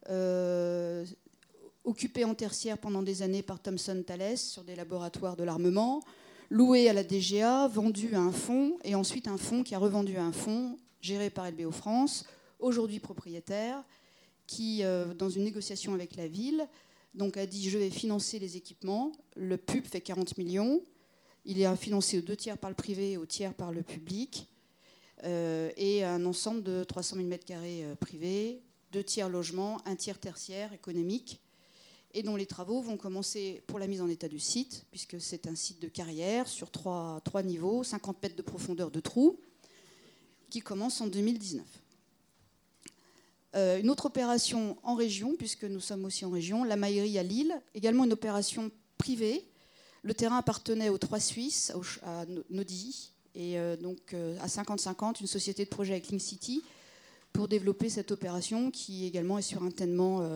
euh, occupé en tertiaire pendant des années par Thomson Thales sur des laboratoires de l'armement, loué à la DGA, vendu à un fonds, et ensuite un fonds qui a revendu à un fonds géré par LBO France, aujourd'hui propriétaire, qui, euh, dans une négociation avec la ville, donc a dit je vais financer les équipements. Le pub fait 40 millions. Il est financé aux deux tiers par le privé et au tiers par le public. Euh, et un ensemble de 300 000 m2 euh, privés, deux tiers logements, un tiers tertiaire économique, et dont les travaux vont commencer pour la mise en état du site, puisque c'est un site de carrière sur trois, trois niveaux, 50 mètres de profondeur de trous, qui commence en 2019. Euh, une autre opération en région, puisque nous sommes aussi en région, la Maillerie à Lille, également une opération privée. Le terrain appartenait aux trois Suisses, à Nodi, et euh, donc euh, à 50-50 une société de projet avec Link City pour développer cette opération qui également est sur un tellement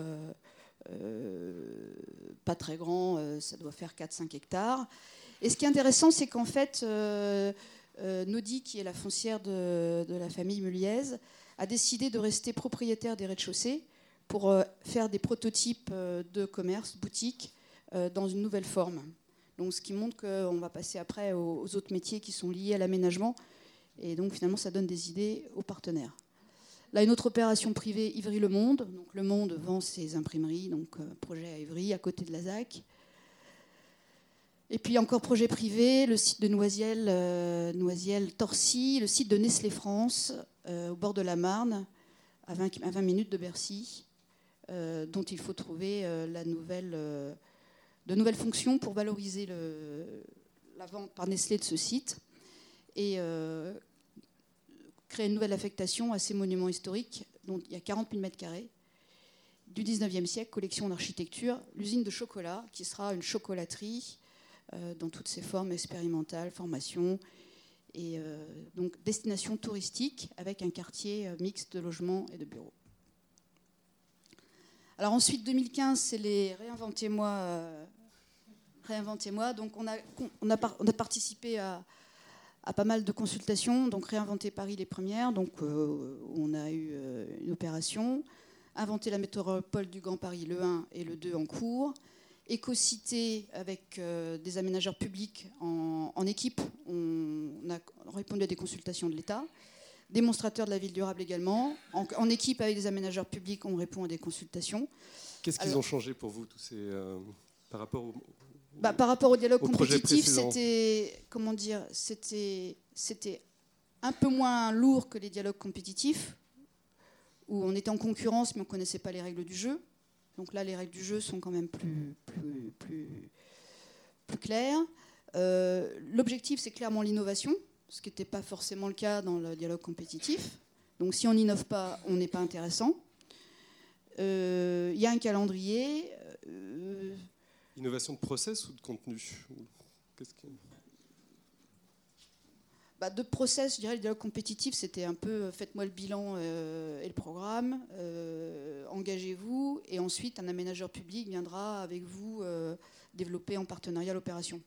pas très grand, ça doit faire 4-5 hectares. Et ce qui est intéressant, c'est qu'en fait, Nodi, qui est la foncière de, de, la famille Muliez, a décidé de rester propriétaire des rez-de-chaussée pour faire des prototypes de commerce, boutiques, dans une nouvelle forme. Donc, ce qui montre qu'on va passer après aux, autres métiers qui sont liés à l'aménagement. Et donc, finalement, ça donne des idées aux partenaires. Là, une autre opération privée, Ivry Le Monde. Donc, Le Monde vend ses imprimeries, donc euh, projet à Ivry, à côté de la ZAC. Et puis encore projet privé, le site de Noisiel, euh, Noisiel Torcy, le site de Nestlé France, euh, au bord de la Marne, à 20, à 20 minutes de Bercy. dont il faut trouver nouvelle, de nouvelles fonctions pour valoriser la vente par Nestlé de ce site et créer une nouvelle affectation à ces monuments historiques, dont il y a 40 000 mètres carrés, du 19e siècle, collection d'architecture, l'usine de chocolat, qui sera une chocolaterie euh, dans toutes ses formes expérimentales, formation, et euh, donc destination touristique avec un quartier euh, mixte de logements et de bureaux. Alors ensuite, 2015, c'est les Réinventez-moi. Réinventez-moi. Donc on a, on a, on a participé à, à, pas mal de consultations. Donc Réinventer Paris les premières. Donc on a eu une opération. Inventer la métropole du Grand Paris, le 1 et le 2 en cours. Éco-cité avec euh, des aménageurs publics en, équipe. On a répondu à des consultations de l'État. Démonstrateurs de la ville durable également. En, équipe avec des aménageurs publics, on répond à des consultations. Qu'est-ce qu'ils ont changé pour vous tous ces, euh, par rapport au, bah, par rapport au dialogue compétitif, c'était comment dire, c'était c'était un peu moins lourd que les dialogues compétitifs où on était en concurrence mais on ne connaissait pas les règles du jeu. Donc là, les règles du jeu sont quand même plus, plus, plus, claires. Euh, l'objectif, c'est clairement l'innovation, ce qui n'était pas forcément le cas dans le dialogue compétitif. Donc si on n'innove pas, on n'est pas intéressant. Euh, il y a un calendrier. Euh, Innovation de process ou de contenu? Bah, de process, je dirais, le dialogue compétitif, c'était un peu euh, faites-moi le bilan euh, et le programme, euh, engagez-vous, et ensuite un aménageur public viendra avec vous développer en partenariat l'opération.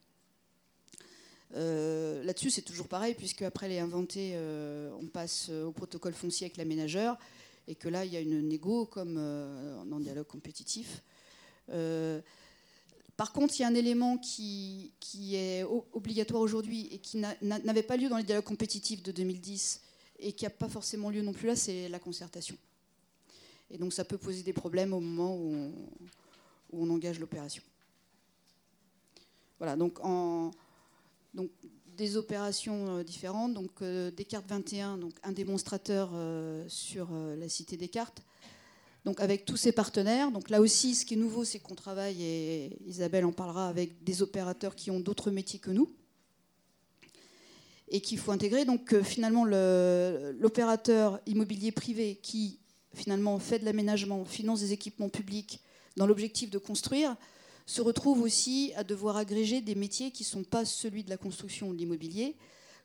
Là-dessus, c'est toujours pareil, puisque après les inventés, on passe au protocole foncier avec l'aménageur, et que là, il y a une négo comme dans le dialogue compétitif. Par contre, il y a un élément qui, est obligatoire aujourd'hui et qui n'avait pas lieu dans les dialogues compétitifs de 2010 et qui n'a pas forcément lieu non plus là, c'est la concertation. Et donc ça peut poser des problèmes au moment où on, engage l'opération. Voilà, donc, des opérations euh, différentes, donc euh, Descartes 21, donc un démonstrateur euh, sur la cité Descartes, donc avec tous ces partenaires. Donc là aussi, ce qui est nouveau, c'est qu'on travaille, et Isabelle en parlera, avec des opérateurs qui ont d'autres métiers que nous et qu'il faut intégrer. Donc euh, finalement, l'opérateur immobilier privé qui finalement fait de l'aménagement, finance des équipements publics dans l'objectif de construire, se retrouve aussi à devoir agréger des métiers qui ne sont pas celui de la construction de l'immobilier,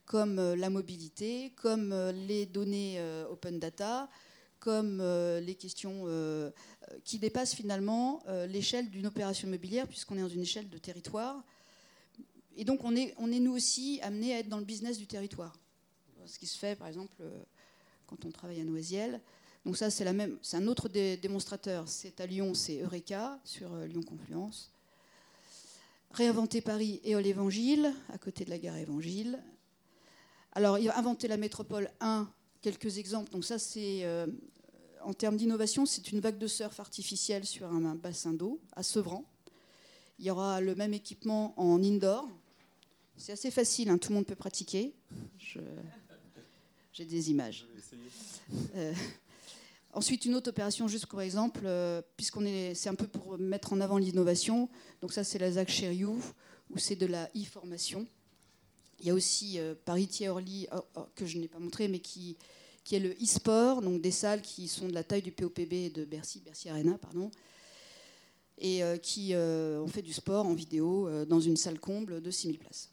comme euh, la mobilité, comme euh, les données open data, comme euh, les questions euh, qui dépassent finalement euh, l'échelle d'une opération immobilière, puisqu'on est dans une échelle de territoire. Et donc on est, on est nous aussi amenés à être dans le business du territoire. Ce qui se fait par exemple quand on travaille à Noisiel. Donc ça c'est, la même, c'est un autre démonstrateur. C'est à Lyon, c'est Eureka sur Lyon Confluence. Réinventer Paris et l'Évangile, à côté de la gare Évangile. Alors, il a inventé la métropole 1, quelques exemples. Donc ça, c'est en termes d'innovation, c'est une vague de surf artificielle sur un, bassin d'eau à Sevran. Il y aura le même équipement en indoor. C'est assez facile, hein, tout le monde peut pratiquer. J'ai des images. Euh, ensuite, une autre opération, juste pour exemple, euh, puisqu'on est, c'est un peu pour mettre en avant l'innovation. Donc ça, c'est la ZAC Chériou, où c'est de la e-formation. Il y a aussi euh, Paris Orly, oh, oh, que je n'ai pas montré, mais qui qui est le e-sport, donc des salles qui sont de la taille du POPB de Bercy, Bercy Arena, pardon, et euh, qui euh, ont fait du sport en vidéo euh, dans une salle comble de 6000 places.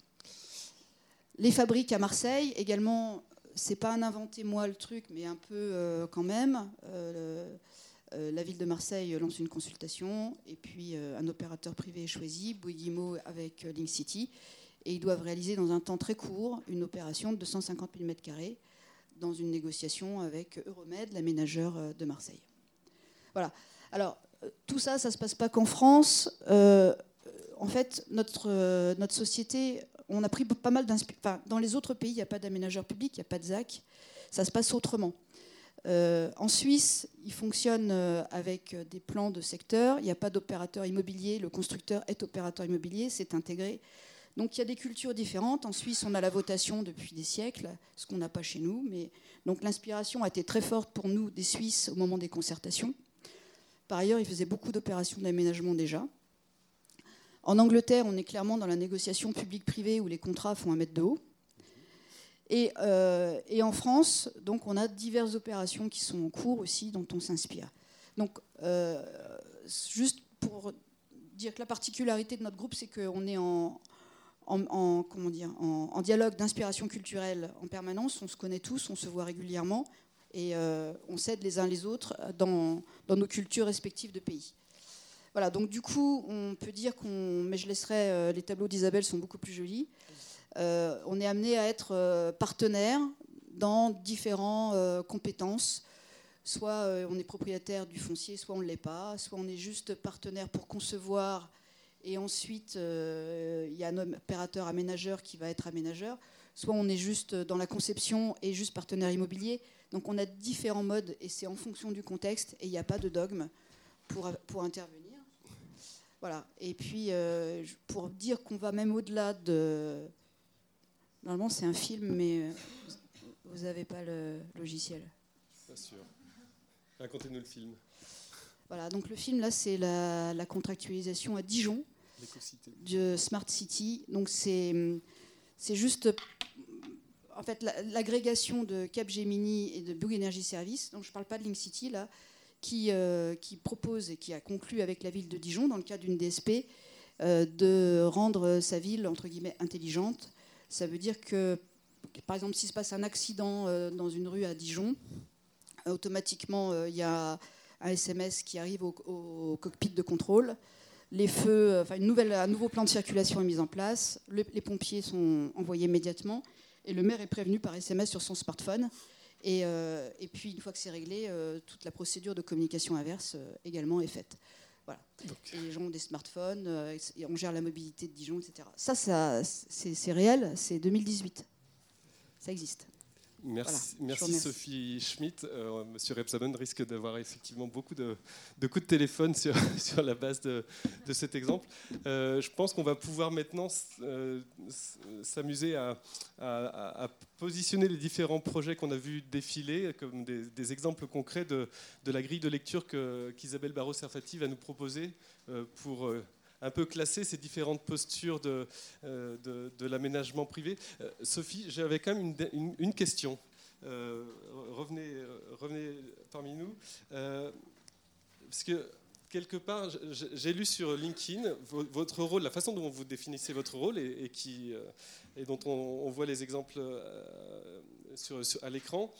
Les fabriques à Marseille, également, c'est pas un inventé moi le truc, mais un peu quand même. la ville de Marseille lance une consultation et puis un opérateur privé est choisi, Bouyguimo avec Link City, et ils doivent réaliser dans un temps très court une opération de 250 000 m2 dans une négociation avec Euromed, l'aménageur euh, de Marseille. Voilà. Alors, euh, tout ça, ça ne se passe pas qu'en France. Euh, en fait, notre, notre société, on a pris pas mal d'inspiration. dans les autres pays, il n'y a pas d'aménageur public, il n'y a pas de ZAC. Ça se passe autrement. en Suisse, il fonctionne avec des plans de secteur. Il n'y a pas d'opérateur immobilier. Le constructeur est opérateur immobilier. C'est intégré donc il y a des cultures différentes. En Suisse, on a la votation depuis des siècles, ce qu'on n'a pas chez nous. Mais donc l'inspiration a été très forte pour nous des Suisses au moment des concertations, Par ailleurs, il faisait beaucoup d'opérations d'aménagement déjà. En Angleterre, on est clairement dans la négociation publique-privée où les contrats font un mètre de haut. Et, euh, en France, donc, on a diverses opérations qui sont en cours aussi, dont on s'inspire. Donc, euh, juste pour dire que la particularité de notre groupe, c'est qu'on est en, en, dialogue d'inspiration culturelle en permanence. On se connaît tous, on se voit régulièrement et euh, on s'aide les uns les autres dans, dans, nos cultures respectives de pays. Voilà, donc du coup, on peut dire qu'on. Mais je laisserai. Euh, les tableaux d'Isabelle sont beaucoup plus jolis. Euh, on est amené à être partenaire dans différentes compétences. Soit on est propriétaire du foncier, soit on ne l'est pas. Soit on est juste partenaire pour concevoir et ensuite euh, il y a un opérateur aménageur qui va être aménageur, soit on est juste dans la conception et juste partenaire immobilier. Donc on a différents modes et c'est en fonction du contexte et il n'y a pas de dogme pour, pour intervenir. Voilà. Et puis euh, pour dire qu'on va même au-delà de... Normalement c'est un film mais euh, vous n'avez pas le logiciel. Pas sûr. Racontez-nous le film. Voilà, donc le film là, c'est la, la, contractualisation à Dijon de Smart City. Donc c'est juste en fait l'agrégation de Capgemini et de Bouygues Energy Service. Donc je ne parle pas de Link City là, qui euh, qui propose et qui a conclu avec la ville de Dijon dans le cadre d'une DSP euh, de rendre sa ville entre guillemets intelligente. Ça veut dire que par exemple, s'il se passe un accident euh, dans une rue à Dijon, automatiquement il y a un SMS qui arrive au, cockpit de contrôle. Les feux, enfin une nouvelle, un nouveau plan de circulation est mis en place. les pompiers sont envoyés immédiatement et le maire est prévenu par SMS sur son smartphone. Et, euh, puis une fois que c'est réglé, euh, toute la procédure de communication inverse euh, également est faite. Voilà. les gens ont des smartphones, et on gère la mobilité de Dijon, etc. Ça, ça c'est réel, c'est 2018. Ça existe. Merci, merci, Sophie Schmitt. Euh, Monsieur Repsamen risque d'avoir effectivement beaucoup de, coups de téléphone sur, sur la base de, cet exemple. Euh, je pense qu'on va pouvoir maintenant euh, s'amuser à, positionner les différents projets qu'on a vus défiler comme des, exemples concrets de, la grille de lecture qu'Isabelle Barrault-Serfati va nous proposer pour un peu classer ces différentes postures de, euh, de, l'aménagement privé. Euh, Sophie, j'avais quand même une, question. Euh, revenez, revenez parmi nous. parce que quelque part, j'ai lu sur LinkedIn votre rôle, la façon dont vous définissez votre rôle et, qui, et dont on, voit les exemples sur, à l'écran,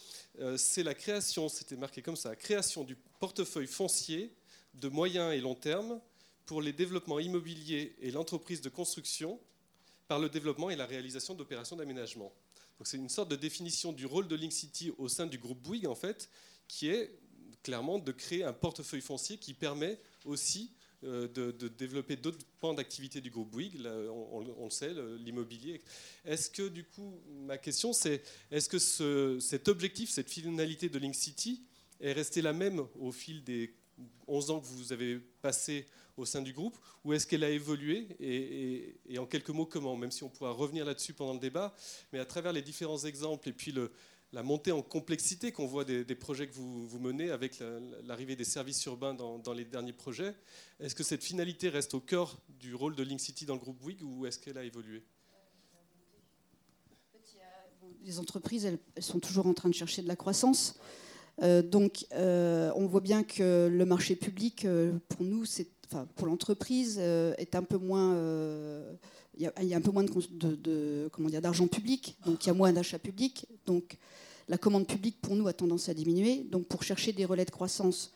c'est la création, c'était marqué comme ça, création du portefeuille foncier de moyen et long terme pour les développements immobiliers et l'entreprise de construction par le développement et la réalisation d'opérations d'aménagement. C'est une sorte de définition du rôle de Link City au sein du groupe Bouygues en fait, qui est clairement de créer un portefeuille foncier qui permet aussi euh, de, développer d'autres points d'activité du groupe Bouygues, on, le sait, l'immobilier. Est-ce que du coup, ma question c'est, est-ce que cet objectif, cette finalité de Link City est restée la même au fil des 11 ans que vous avez passé au sein du groupe Ou est-ce qu'elle a évolué et, en quelques mots, comment Même si on pourra revenir là-dessus pendant le débat, mais à travers les différents exemples et puis la montée en complexité qu'on voit des, projets que vous, vous menez avec l'arrivée des services urbains dans, les derniers projets, est-ce que cette finalité reste au cœur du rôle de Link City dans le groupe Bouygues ou est-ce qu'elle a évolué? Les entreprises, elles, sont toujours en train de chercher de la croissance. Euh, donc, euh, on voit bien que le marché public, euh, pour nous, c'est pour l'entreprise, euh. Euh, il y, a un peu moins de, d'argent public, donc il y a moins d'achats publics. Donc la commande publique pour nous a tendance à diminuer. Donc pour chercher des relais de croissance,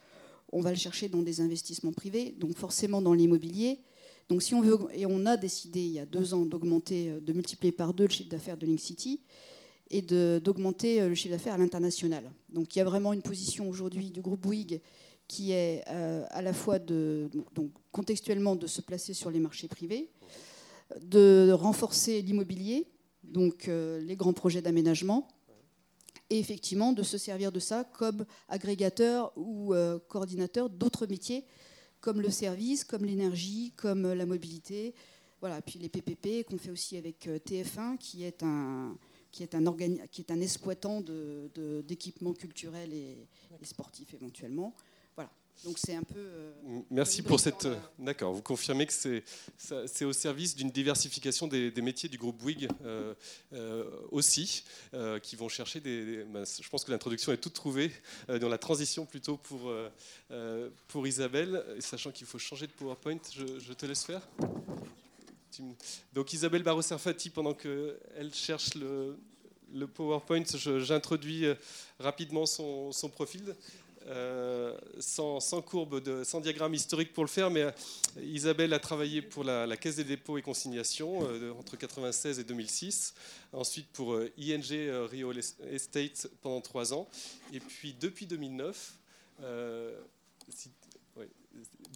on va le chercher dans des investissements privés, donc forcément dans l'immobilier. Donc si on veut, et on a décidé il y a deux ans d'augmenter, de multiplier par deux le chiffre d'affaires de Link City et d'augmenter le chiffre d'affaires à l'international. Donc il y a vraiment une position aujourd'hui du groupe Bouygues qui est euh, à la fois de, donc, contextuellement de se placer sur les marchés privés, de renforcer l'immobilier, donc euh, les grands projets d'aménagement, et effectivement de se servir de ça comme agrégateur ou euh, coordinateur d'autres métiers comme le service, comme l'énergie, comme la mobilité, voilà, puis les PPP qu'on fait aussi avec TF1 qui est un qui est un, qui est un exploitant d'équipements culturels et, et sportifs éventuellement. Donc c'est un peu. Euh, Merci pour cette. D'accord. Vous confirmez que c'est au service d'une diversification des, métiers du groupe Bouygues aussi, qui vont chercher des. Ben, je pense que l'introduction est toute trouvée dans la transition plutôt pour pour Isabelle, sachant qu'il faut changer de PowerPoint. Je, je te laisse faire. Donc Isabelle Barreau-Serfati, pendant qu'elle cherche le, PowerPoint, j'introduis euh, rapidement son, profil. Euh, sans, courbe, sans diagramme historique pour le faire, mais euh, Isabelle a travaillé pour la, Caisse des dépôts et consignations entre 1996 et 2006, ensuite pour ING Real Estate pendant trois ans, et puis depuis 2009,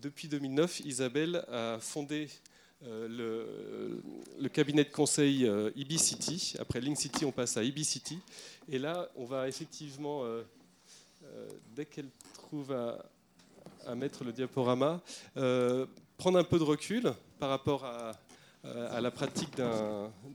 depuis 2009, Isabelle a fondé euh, le, cabinet de conseil euh, City. Après Link City, on passe à IB City. Et là, on va effectivement, euh, dès qu'elle trouve à, mettre le diaporama, prendre un peu de recul par rapport à, à la pratique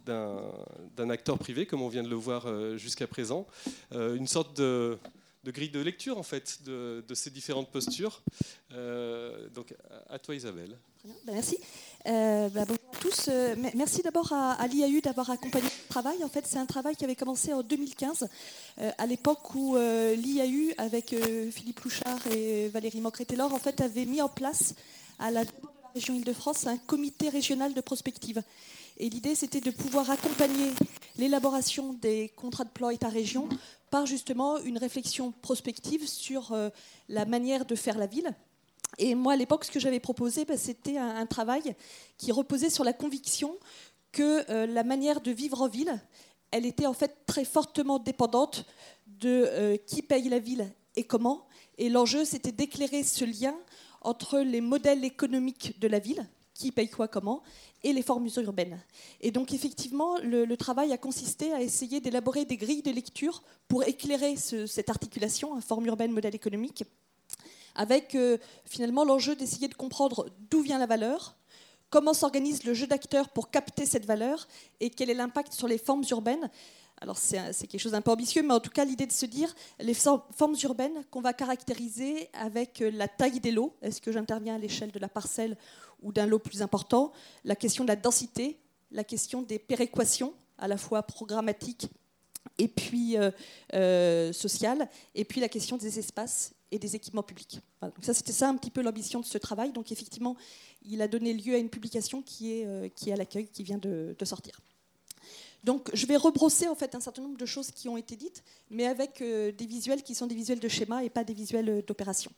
d'un acteur privé, comme on vient de le voir jusqu'à présent. une sorte de, grille de lecture, en fait, de, de ces différentes postures. donc, à toi, Isabelle. Ben, merci. Euh, bah, bonjour à tous. Euh, merci d'abord à, l'IAU d'avoir accompagné le travail. En fait, c'est un travail qui avait commencé en 2015, euh, à l'époque où l'IAU, avec Philippe Louchard et Valérie Mocret-Taylor, en fait, avait mis en place à la région Île-de-France un comité régional de prospective. Et l'idée, c'était de pouvoir accompagner l'élaboration des contrats de plan État-région par justement une réflexion prospective sur la manière de faire la ville et moi, à l'époque, ce que j'avais proposé, bah, c'était un, travail qui reposait sur la conviction que euh, la manière de vivre en ville, elle était en fait très fortement dépendante de euh, qui paye la ville et comment. Et l'enjeu, c'était d'éclairer ce lien entre les modèles économiques de la ville, qui paye quoi, comment, et les formes urbaines. Et donc, effectivement, le, travail a consisté à essayer d'élaborer des grilles de lecture pour éclairer cette articulation, forme urbaine, modèle économique avec euh, finalement l'enjeu d'essayer de comprendre d'où vient la valeur, comment s'organise le jeu d'acteurs pour capter cette valeur et quel est l'impact sur les formes urbaines. Alors c'est quelque chose d'un peu ambitieux, mais en tout cas l'idée de se dire les formes urbaines qu'on va caractériser avec euh, la taille des lots, est-ce que j'interviens à l'échelle de la parcelle ou d'un lot plus important, la question de la densité, la question des péréquations, à la fois programmatiques et puis euh, sociales, et puis la question des espaces et des équipements publics. c'était ça un petit peu l'ambition de ce travail. Donc effectivement, il a donné lieu à une publication qui est, euh, à l'accueil, qui vient de, sortir. Donc je vais rebrosser en fait un certain nombre de choses qui ont été dites, mais avec euh, des visuels qui sont des visuels de schéma et pas des visuels euh, d'opération.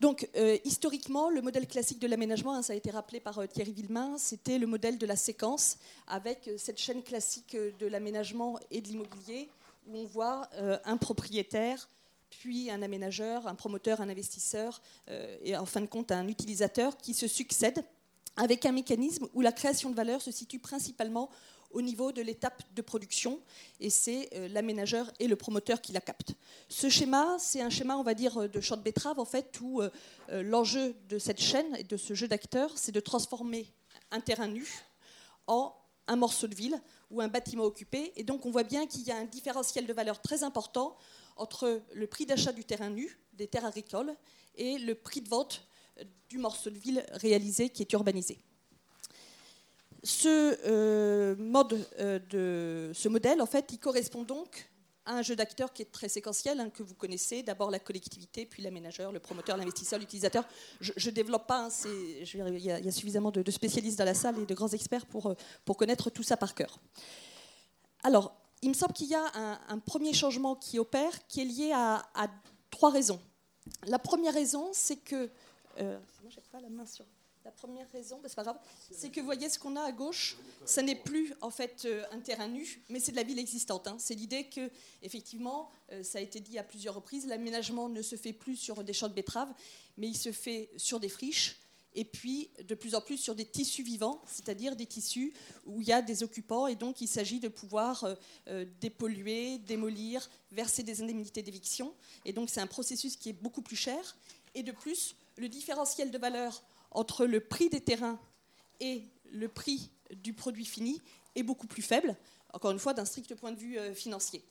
Donc, historiquement, le modèle classique de l'aménagement, hein, ça a été rappelé par Thierry Villemain, c'était le modèle de la séquence, avec cette chaîne classique de l'aménagement et de l'immobilier, où on voit un propriétaire, puis un aménageur, un promoteur, un investisseur euh, et en fin de compte un utilisateur qui se succèdent avec un mécanisme où la création de valeur se situe principalement au niveau de l'étape de production, et c'est euh, l'aménageur et le promoteur qui la captent. Ce schéma, c'est un schéma, on va dire, de champ de betterave, en fait, où euh, l'enjeu de cette chaîne et de ce jeu d'acteurs, c'est de transformer un terrain nu en un morceau de ville ou un bâtiment occupé. Et donc, on voit bien qu'il y a un différentiel de valeur très important entre le prix d'achat du terrain nu, des terres agricoles, et le prix de vente du morceau de ville réalisé qui est urbanisé. Ce, euh, euh, ce modèle, en fait, il correspond donc à un jeu d'acteurs qui est très séquentiel, hein, que vous connaissez. D'abord la collectivité, puis l'aménageur, le promoteur, l'investisseur, l'utilisateur. Je ne développe pas, hein, il, y a, suffisamment de, spécialistes dans la salle et de grands experts pour, euh, pour connaître tout ça par cœur. Alors, il me semble qu'il y a un, premier changement qui opère qui est lié à, trois raisons. La première raison, c'est que. Euh, pas la main sur. La première raison, c'est pas grave, c'est que vous voyez ce qu'on a à gauche, ça n'est plus en fait euh, un terrain nu, mais c'est de la ville existante. Hein. C'est l'idée que, effectivement, euh, ça a été dit à plusieurs reprises, l'aménagement ne se fait plus sur des champs de betteraves, mais il se fait sur des friches, et puis de plus en plus sur des tissus vivants, c'est-à-dire des tissus où il y a des occupants, et donc il s'agit de pouvoir euh, euh, dépolluer, démolir, verser des indemnités d'éviction, et donc c'est un processus qui est beaucoup plus cher, et de plus, le différentiel de valeur entre le prix des terrains et le prix du produit fini est beaucoup plus faible, encore une fois d'un strict point de vue euh, financier.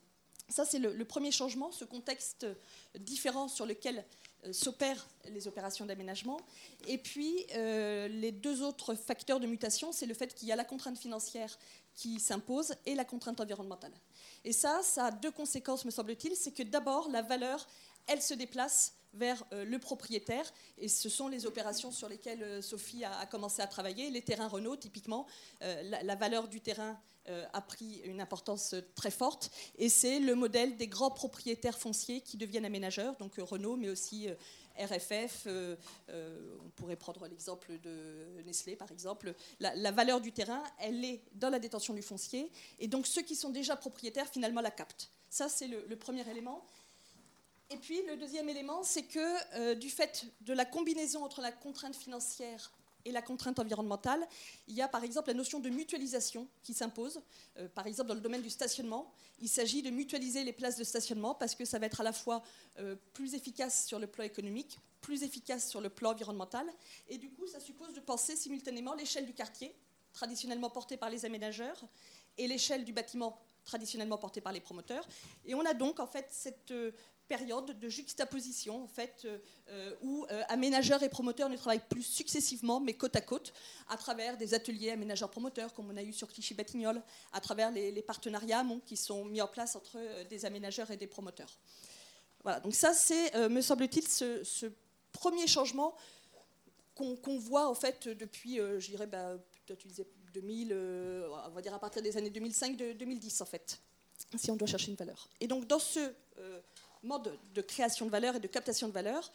Ça, c'est le, premier changement, ce contexte différent sur lequel s'opèrent les opérations d'aménagement. Et puis, euh, les deux autres facteurs de mutation, c'est le fait qu'il y a la contrainte financière qui s'impose et la contrainte environnementale. Et ça, ça a deux conséquences, me semble-t-il. C'est que d'abord, la valeur, elle se déplace vers euh, le propriétaire. Et ce sont les opérations sur lesquelles Sophie a, commencé à travailler. Les terrains Renault, typiquement, la, valeur du terrain a pris une importance très forte. Et c'est le modèle des grands propriétaires fonciers qui deviennent aménageurs, donc Renault, mais aussi RFF, euh, euh, on pourrait prendre l'exemple de Nestlé par exemple, la, valeur du terrain, elle est dans la détention du foncier, et donc ceux qui sont déjà propriétaires finalement la captent. Ça, c'est le, premier élément. Et puis le deuxième élément, c'est que euh, du fait de la combinaison entre la contrainte financière et la contrainte environnementale, il y a par exemple la notion de mutualisation qui s'impose. Euh, par exemple, dans le domaine du stationnement, il s'agit de mutualiser les places de stationnement parce que ça va être à la fois euh, plus efficace sur le plan économique, plus efficace sur le plan environnemental. Et du coup, ça suppose de penser simultanément l'échelle du quartier, traditionnellement portée par les aménageurs, et l'échelle du bâtiment, traditionnellement portée par les promoteurs. Et on a donc en fait cette euh, période de juxtaposition en fait, euh, euh, où euh, aménageurs et promoteurs ne travaillent plus successivement mais côte à côte à travers des ateliers aménageurs-promoteurs comme on a eu sur Clichy-Batignolles, à travers les, partenariats qui sont mis en place entre des aménageurs et des promoteurs. Voilà, donc ça c'est, me semble-t-il, ce, premier changement qu'on voit en fait depuis, je dirais, bah, tu disais 2000, on va dire à partir des années 2005-2010 en fait, si on doit chercher une valeur. Et donc dans ce mode de création de valeur et de captation de valeur,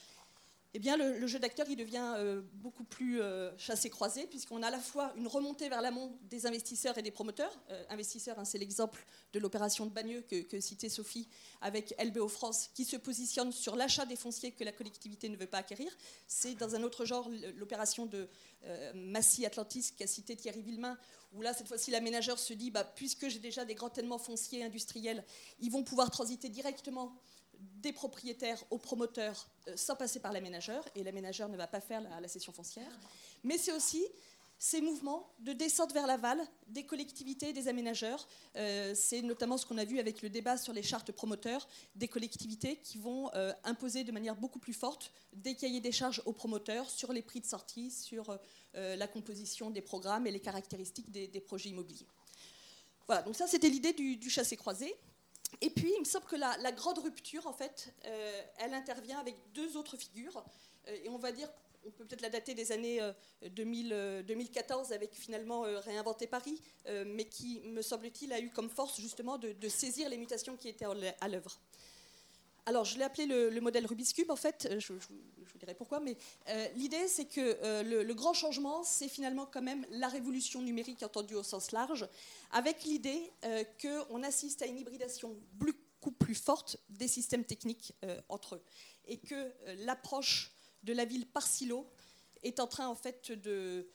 eh bien, le, jeu d'acteur il devient euh, beaucoup plus euh, chassé-croisé, puisqu'on a à la fois une remontée vers l'amont des investisseurs et des promoteurs. Euh, investisseurs, hein, c'est l'exemple de l'opération de Bagneux que, citait Sophie avec LBO France, qui se positionne sur l'achat des fonciers que la collectivité ne veut pas acquérir. C'est dans un autre genre l'opération de Massy Atlantis qu'a cité Thierry Villemain, où là, cette fois-ci, l'aménageur se dit, bah, puisque j'ai déjà des grands tellement fonciers industriels, ils vont pouvoir transiter directement des propriétaires aux promoteurs euh, sans passer par l'aménageur, et l'aménageur ne va pas faire la, cession foncière. Mais c'est aussi ces mouvements de descente vers l'aval des collectivités des aménageurs. Euh, c'est notamment ce qu'on a vu avec le débat sur les chartes promoteurs des collectivités qui vont euh, imposer de manière beaucoup plus forte des cahiers des charges aux promoteurs sur les prix de sortie, sur la composition des programmes et les caractéristiques des, projets immobiliers. Voilà, donc ça c'était l'idée du, du chassé-croisé. Et puis, il me semble que la, grande rupture, en fait, euh, elle intervient avec deux autres figures. Euh, et on va dire, on peut peut-être la dater des années 2014 euh, avec finalement Réinventer Paris, mais qui, me semble-t-il, a eu comme force justement de, de saisir les mutations qui étaient à l'œuvre. Alors, je l'ai appelé le, modèle Rubik's Cube, en fait, euh, je, vous dirai pourquoi, mais euh, l'idée, c'est que euh, le, grand changement, c'est finalement quand même la révolution numérique entendue au sens large, avec l'idée qu'on assiste à une hybridation beaucoup plus forte des systèmes techniques entre eux, et que l'approche de la ville par silo est en train, en fait, de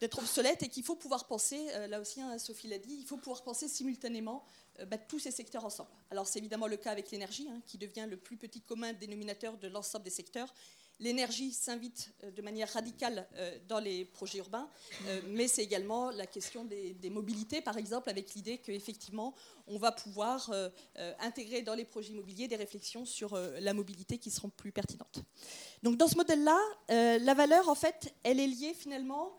d'être obsolète et qu'il faut pouvoir penser, là aussi hein, Sophie l'a dit, il faut pouvoir penser simultanément bah, tous ces secteurs ensemble. Alors c'est évidemment le cas avec l'énergie, hein, qui devient le plus petit commun dénominateur de l'ensemble des secteurs. L'énergie s'invite euh, de manière radicale euh, dans les projets urbains, mais c'est également la question des, mobilités, par exemple, avec l'idée qu'effectivement, on va pouvoir intégrer dans les projets immobiliers des réflexions sur la mobilité qui seront plus pertinentes. Donc dans ce modèle-là, la valeur, en fait, elle est liée finalement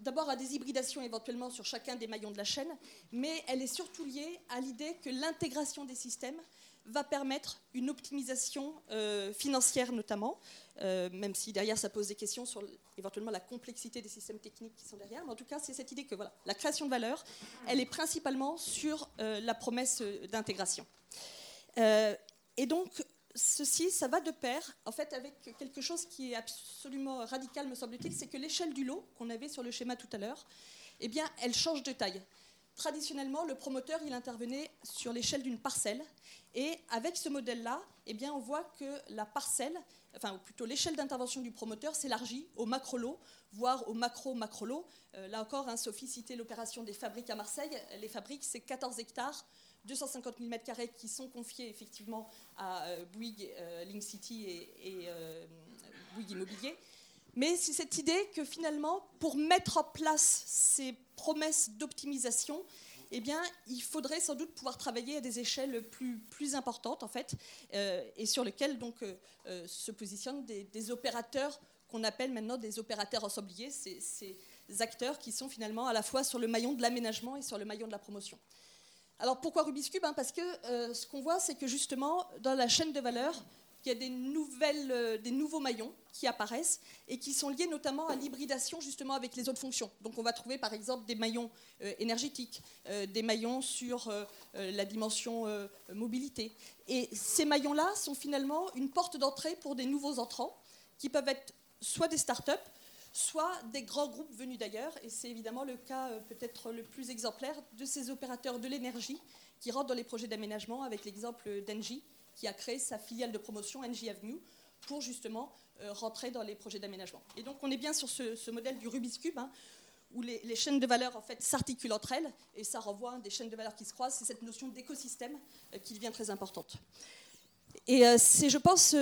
d'abord à des hybridations éventuellement sur chacun des maillons de la chaîne, mais elle est surtout liée à l'idée que l'intégration des systèmes va permettre une optimisation euh, financière notamment, euh, même si derrière ça pose des questions sur éventuellement la complexité des systèmes techniques qui sont derrière. Mais en tout cas, c'est cette idée que voilà, la création de valeur, elle est principalement sur euh, la promesse d'intégration. et donc, ceci, ça va de pair, en fait, avec quelque chose qui est absolument radical, me semble-t-il, c'est que l'échelle du lot qu'on avait sur le schéma tout à l'heure, eh bien, elle change de taille. Traditionnellement, le promoteur, il intervenait sur l'échelle d'une parcelle, et avec ce modèle-là, eh bien, on voit que la parcelle, enfin, plutôt l'échelle d'intervention du promoteur s'élargit au macro-lot, voire au macro-macro-lot. Euh, là encore, hein, Sophie citait l'opération des fabriques à Marseille. Les fabriques, c'est 14 hectares 250 000 m2 qui sont confiés effectivement à euh, Bouygues euh, Link City et, euh, Bouygues Immobilier. Mais c'est cette idée que finalement, pour mettre en place ces promesses d'optimisation, eh bien, il faudrait sans doute pouvoir travailler à des échelles plus, importantes, en fait, et sur lesquelles donc, se positionnent des, opérateurs qu'on appelle maintenant des opérateurs ensembliers, ces acteurs qui sont finalement à la fois sur le maillon de l'aménagement et sur le maillon de la promotion. Alors pourquoi Rubik's Cube hein, Parce que ce qu'on voit, c'est que justement, dans la chaîne de valeur, il y a euh, des nouveaux maillons qui apparaissent et qui sont liés notamment à l'hybridation justement avec les autres fonctions. Donc on va trouver par exemple des maillons euh, énergétiques, euh, des maillons sur la dimension mobilité. Et ces maillons-là sont finalement une porte d'entrée pour des nouveaux entrants qui peuvent être soit des startups, soit des grands groupes venus d'ailleurs. Et c'est évidemment le cas peut-être le plus exemplaire de ces opérateurs de l'énergie qui rentrent dans les projets d'aménagement avec l'exemple d'Engie qui a créé sa filiale de promotion NJ Avenue pour justement euh, rentrer dans les projets d'aménagement. Et donc on est bien sur ce, modèle du Rubik's Cube, hein, où les, chaînes de valeur en fait s'articulent entre elles, et ça renvoie à des chaînes de valeur qui se croisent. C'est cette notion d'écosystème euh, qui devient très importante. Et euh, c'est, je pense,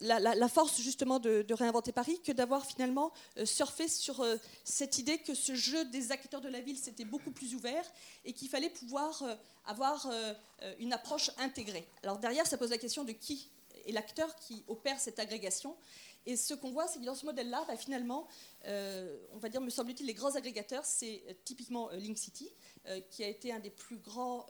la, force justement de, réinventer Paris que d'avoir finalement surfé sur cette idée que ce jeu des acteurs de la ville c'était beaucoup plus ouvert et qu'il fallait pouvoir avoir euh, une approche intégrée. Alors derrière, ça pose la question de qui est l'acteur qui opère cette agrégation. Et ce qu'on voit, c'est que dans ce modèle-là, bah, finalement, euh, on va dire, me semble-t-il, les grands agrégateurs, c'est euh, typiquement Link City, qui a été un des plus grands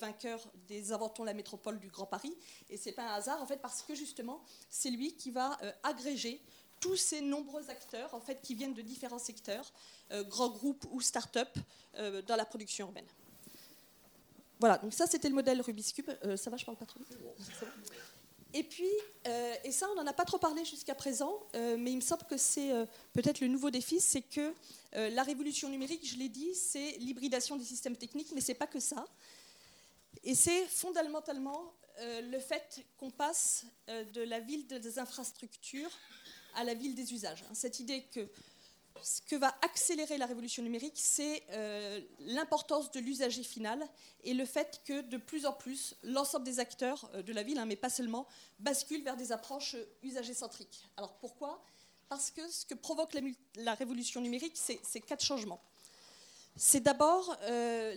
vainqueurs des Inventons la métropole du Grand Paris. Et c'est pas un hasard, en fait, parce que justement, c'est lui qui va agréger tous ces nombreux acteurs, en fait, qui viennent de différents secteurs, grands groupes ou start-up, dans la production urbaine. Voilà, donc ça c'était le modèle Rubik's Cube. Euh, ça va, je parle pas trop vite Et puis, euh, et ça on n'en a pas trop parlé jusqu'à présent, euh, mais il me semble que c'est peut-être le nouveau défi, c'est que la révolution numérique, je l'ai dit, c'est l'hybridation des systèmes techniques, mais c'est pas que ça. Et c'est fondamentalement le fait qu'on passe de la ville des infrastructures à la ville des usages. Cette idée que ce que va accélérer la révolution numérique, c'est euh, l'importance de l'usager final et le fait que de plus en plus, l'ensemble des acteurs euh, de la ville, hein, mais pas seulement, basculent vers des approches euh, usager-centriques. Alors pourquoi? Parce que ce que provoque la, révolution numérique, c'est quatre changements. C'est d'abord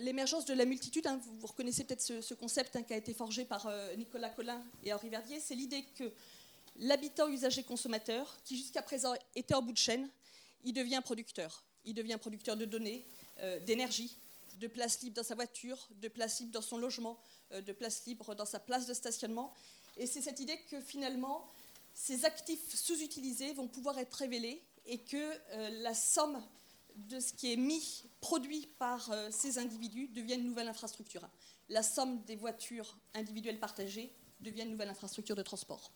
l'émergence de la multitude. Hein. vous, reconnaissez peut-être ce, concept hein, qui a été forgé par Nicolas Collin et Henri Verdier. C'est l'idée que l'habitant usager-consommateur, qui jusqu'à présent était en bout de chaîne, il devient producteur. Il devient producteur de données, euh, d'énergie, de place libre dans sa voiture, de place libre dans son logement, euh, de place libre dans sa place de stationnement. Et c'est cette idée que finalement, ces actifs sous-utilisés vont pouvoir être révélés et que euh, la somme de ce qui est mis, produit par ces individus devient une nouvelle infrastructure. La somme des voitures individuelles partagées devient une nouvelle infrastructure de transport.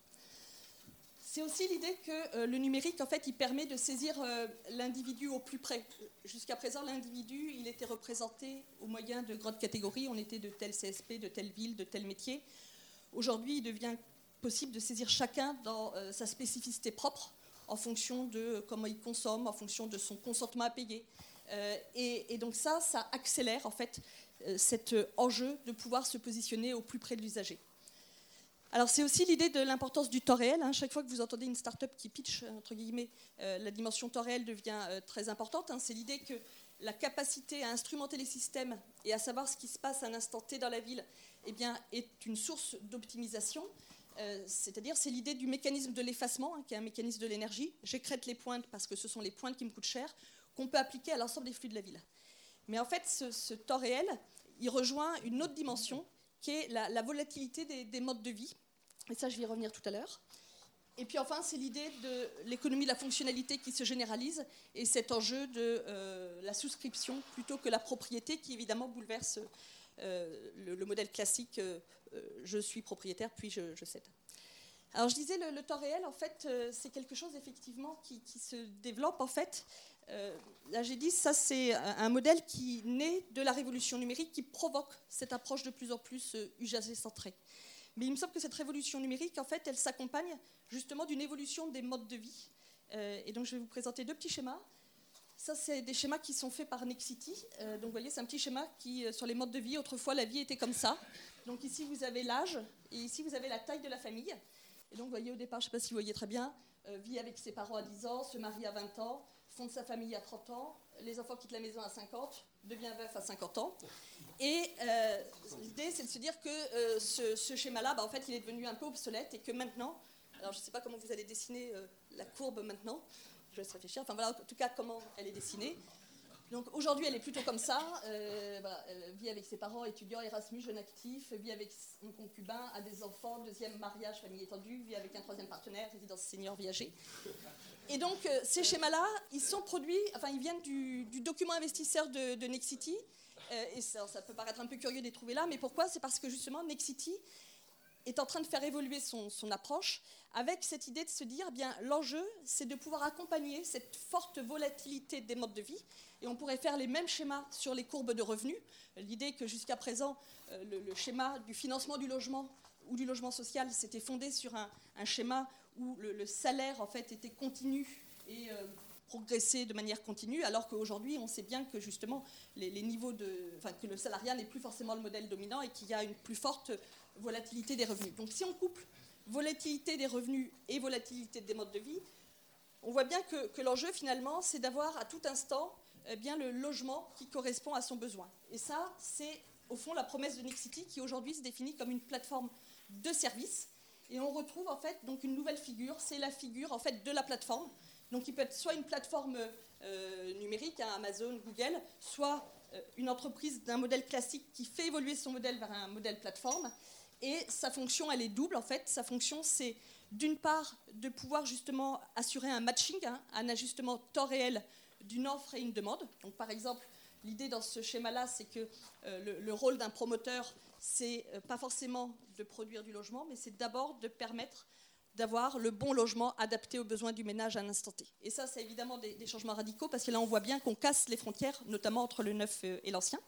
C'est aussi l'idée que euh, le numérique, en fait, il permet de saisir euh, l'individu au plus près. Jusqu'à présent, l'individu, il était représenté au moyen de grandes catégories. On était de tel CSP, de telle ville, de tel métier. Aujourd'hui, il devient possible de saisir chacun dans euh, sa spécificité propre, en fonction de comment il consomme, en fonction de son consentement à payer. Et, et, donc ça, ça accélère en fait cet enjeu de pouvoir se positionner au plus près de l'usager. Alors c'est aussi l'idée de l'importance du temps réel. Hein. Chaque fois que vous entendez une start-up qui pitch, entre guillemets, euh, la dimension temps réel devient euh, très importante. Hein. C'est l'idée que la capacité à instrumenter les systèmes et à savoir ce qui se passe à un instant T dans la ville eh bien, est une source d'optimisation. Euh, c'est-à-dire, c'est l'idée du mécanisme de l'effacement, hein, qui est un mécanisme de l'énergie. J'écrète les pointes parce que ce sont les pointes qui me coûtent cher, qu'on peut appliquer à l'ensemble des flux de la ville. Mais en fait, ce, temps réel, il rejoint une autre dimension, qui est la, volatilité des modes de vie. Et ça, je vais y revenir tout à l'heure. Et puis enfin, c'est l'idée de l'économie de la fonctionnalité qui se généralise et cet enjeu de euh, la souscription plutôt que la propriété qui évidemment bouleverse euh, le, modèle classique euh, je suis propriétaire puis je, cède. Alors je disais le, temps réel, en fait, c'est quelque chose effectivement qui, qui, se développe en fait. là j'ai dit ça c'est un modèle qui naît de la révolution numérique qui provoque cette approche de plus en plus usager centrée. Mais il me semble que cette révolution numérique, en fait, elle s'accompagne justement d'une évolution des modes de vie. Euh, et donc, je vais vous présenter deux petits schémas. Ça, c'est des schémas qui sont faits par Nexity. Euh, donc, vous voyez, c'est un petit schéma qui, euh, sur les modes de vie, autrefois, la vie était comme ça. Donc, ici, vous avez l'âge et ici, vous avez la taille de la famille. Et donc, vous voyez, au départ, je ne sais pas si vous voyez très bien, vit avec ses parents à 10 ans, se marie à 20 ans, fonde sa famille à 30 ans, les enfants quittent la maison à 50, devient veuf à 50 ans. Et euh, l'idée, c'est de se dire que euh, ce, schéma-là, bah, en fait, il est devenu un peu obsolète et que maintenant, alors je ne sais pas comment vous allez dessiner euh, la courbe maintenant, je laisse réfléchir, enfin voilà, en tout cas, comment elle est dessinée. Donc aujourd'hui, elle est plutôt comme ça. Euh, vit avec ses parents, étudiants, Erasmus, jeune actif, vit avec son concubin, a des enfants, deuxième mariage, famille étendue, vit avec un troisième partenaire, résidence senior, viager. Et donc euh, ces schémas-là, ils sont produits, enfin ils viennent du, document investisseur de, de Nexity. Euh, et ça, ça, peut paraître un peu curieux de les trouver là, mais pourquoi? C'est parce que justement Nexity est en train de faire évoluer son, approche avec cette idée de se dire, eh bien l'enjeu, c'est de pouvoir accompagner cette forte volatilité des modes de vie. Et on pourrait faire les mêmes schémas sur les courbes de revenus. L'idée que jusqu'à présent, euh, le, schéma du financement du logement ou du logement social s'était fondé sur un, schéma où le, salaire en fait était continu et euh, progressait de manière continue, alors qu'aujourd'hui, on sait bien que justement, les niveaux de, enfin, que le salariat n'est plus forcément le modèle dominant et qu'il y a une plus forte volatilité des revenus. Donc si on couple volatilité des revenus et volatilité des modes de vie, on voit bien que, l'enjeu finalement, c'est d'avoir à tout instant eh bien, le logement qui correspond à son besoin. Et ça, c'est au fond la promesse de Nexity qui aujourd'hui se définit comme une plateforme de services. Et on retrouve en fait donc une nouvelle figure, c'est la figure en fait de la plateforme. Donc il peut être soit une plateforme euh, numérique, hein, Amazon, Google, soit euh, une entreprise d'un modèle classique qui fait évoluer son modèle vers un modèle plateforme. Et sa fonction, elle est double en fait. Sa fonction, c'est d'une part de pouvoir justement assurer un matching, hein, un ajustement temps réel d'une offre et une demande. Donc par exemple, l'idée dans ce schéma-là, c'est que euh, le, rôle d'un promoteur, c'est euh, pas forcément de produire du logement, mais c'est d'abord de permettre d'avoir le bon logement adapté aux besoins du ménage à un instant T. Et ça, c'est évidemment des, changements radicaux parce que là, on voit bien qu'on casse les frontières, notamment entre le neuf euh, et l'ancien.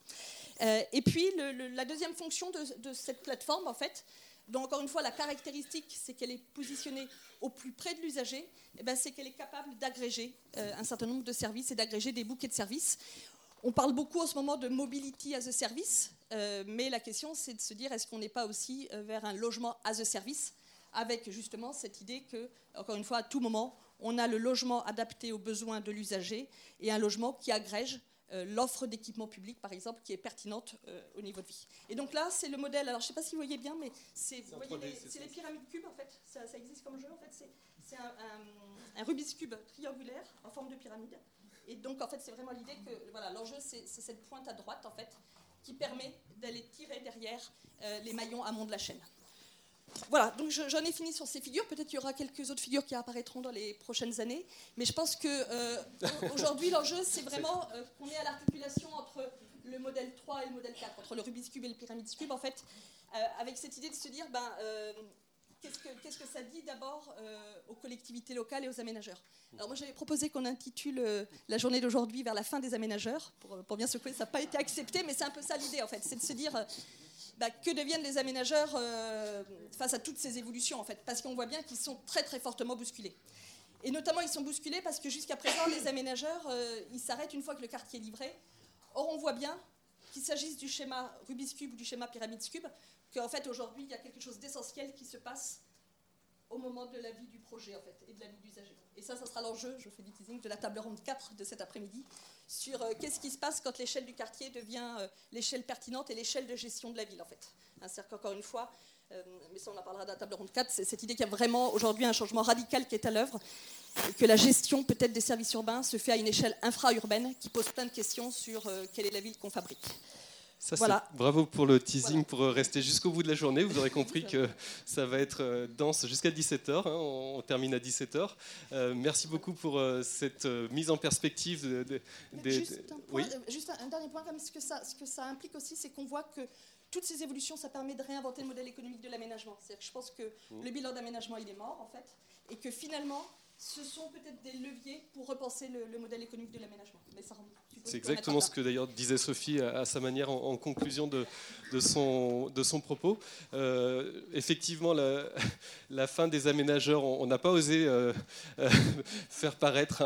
Euh, et puis, la deuxième fonction de, cette plateforme, en fait, dont encore une fois la caractéristique, c'est qu'elle est positionnée au plus près de l'usager, eh ben, c'est qu'elle est capable d'agréger euh, un certain nombre de services et d'agréger des bouquets de services. On parle beaucoup en ce moment de mobility as a service, mais la question c'est de se dire est-ce qu'on n'est pas aussi vers un logement as a service, avec justement cette idée que, encore une fois, à tout moment, on a le logement adapté aux besoins de l'usager et un logement qui agrège euh, l'offre d'équipement public, par exemple, qui est pertinente euh, au niveau de vie. Et donc là, c'est le modèle. Alors, je ne sais pas si vous voyez bien, mais c'est les, pyramides cubes, en fait. Ça, existe comme jeu, en fait. C'est un, Rubik's Cube triangulaire en forme de pyramide. Et donc, en fait, c'est vraiment l'idée que voilà, l'enjeu, c'est cette pointe à droite, en fait, qui permet d'aller tirer derrière euh, les maillons amont de la chaîne. Voilà, donc j'en ai fini sur ces figures. Peut-être qu'il y aura quelques autres figures qui apparaîtront dans les prochaines années. Mais je pense que euh, aujourd'hui, l'enjeu, c'est vraiment euh, qu'on est à l'articulation entre le modèle 3 et le modèle 4, entre le Rubik's Cube et le Pyramide Cube, en fait, euh, avec cette idée de se dire, ben, qu'est-ce, que, qu'est-ce que ça dit d'abord aux collectivités locales et aux aménageurs? Alors moi, j'avais proposé qu'on intitule la journée d'aujourd'hui vers la fin des aménageurs, pour, pour bien secouer, ça n'a pas été accepté, mais c'est un peu ça l'idée, en fait, c'est de se dire bah, que deviennent les aménageurs euh, face à toutes ces évolutions, en fait, parce qu'on voit bien qu'ils sont très très fortement bousculés. Et notamment, ils sont bousculés parce que jusqu'à présent, les aménageurs, euh, ils s'arrêtent une fois que le quartier est livré. Or, on voit bien qu'il s'agisse du schéma Rubik's Cube ou du schéma Pyramide Cube, qu'en fait, aujourd'hui, il y a quelque chose d'essentiel qui se passe au moment de la vie du projet, en fait, et de la vie d'usager. Et ça, ça sera l'enjeu, je fais du teasing, de la table ronde 4 de cet après-midi, sur euh, qu'est-ce qui se passe quand l'échelle du quartier devient euh, l'échelle pertinente et l'échelle de gestion de la ville, en fait. C'est-à-dire qu'encore une fois, euh, mais ça on en parlera de la table ronde 4, c'est cette idée qu'il y a vraiment aujourd'hui un changement radical qui est à l'œuvre, que la gestion peut-être des services urbains se fait à une échelle infra-urbaine qui pose plein de questions sur quelle est la ville qu'on fabrique voilà. Bravo pour le teasing, pour rester jusqu'au bout de la journée. Vous aurez compris que ça va être euh, dense jusqu'à 17h. Hein. on, termine à 17h. Euh, merci beaucoup pour euh, cette mise en perspective. juste, un dernier point, ce que ça, ce que ça implique aussi, c'est qu'on voit que toutes ces évolutions, ça permet de réinventer le modèle économique de l'aménagement. Je pense que mmh. le bilan d'aménagement, il est mort, en fait, et que finalement, ce sont peut-être des leviers pour repenser le, modèle économique de l'aménagement. C'est exactement ce que d'ailleurs disait Sophie à, sa manière en, conclusion de, de, son, de son propos. Euh, effectivement, la, fin des aménageurs, on n'a pas osé euh, euh, faire paraître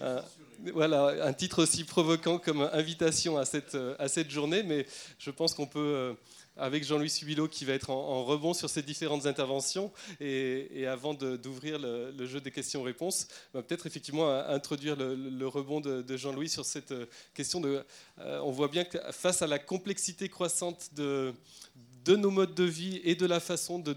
un, voilà, un titre aussi provoquant comme invitation à cette, à cette journée, mais je pense qu'on peut avec Jean-Louis Subilo qui va être en, rebond sur ces différentes interventions. Et, avant d'ouvrir le, jeu des questions-réponses, bah, peut-être effectivement introduire le, rebond de, Jean-Louis sur cette question de... on voit bien que face à la complexité croissante de, de nos modes de vie et de la façon de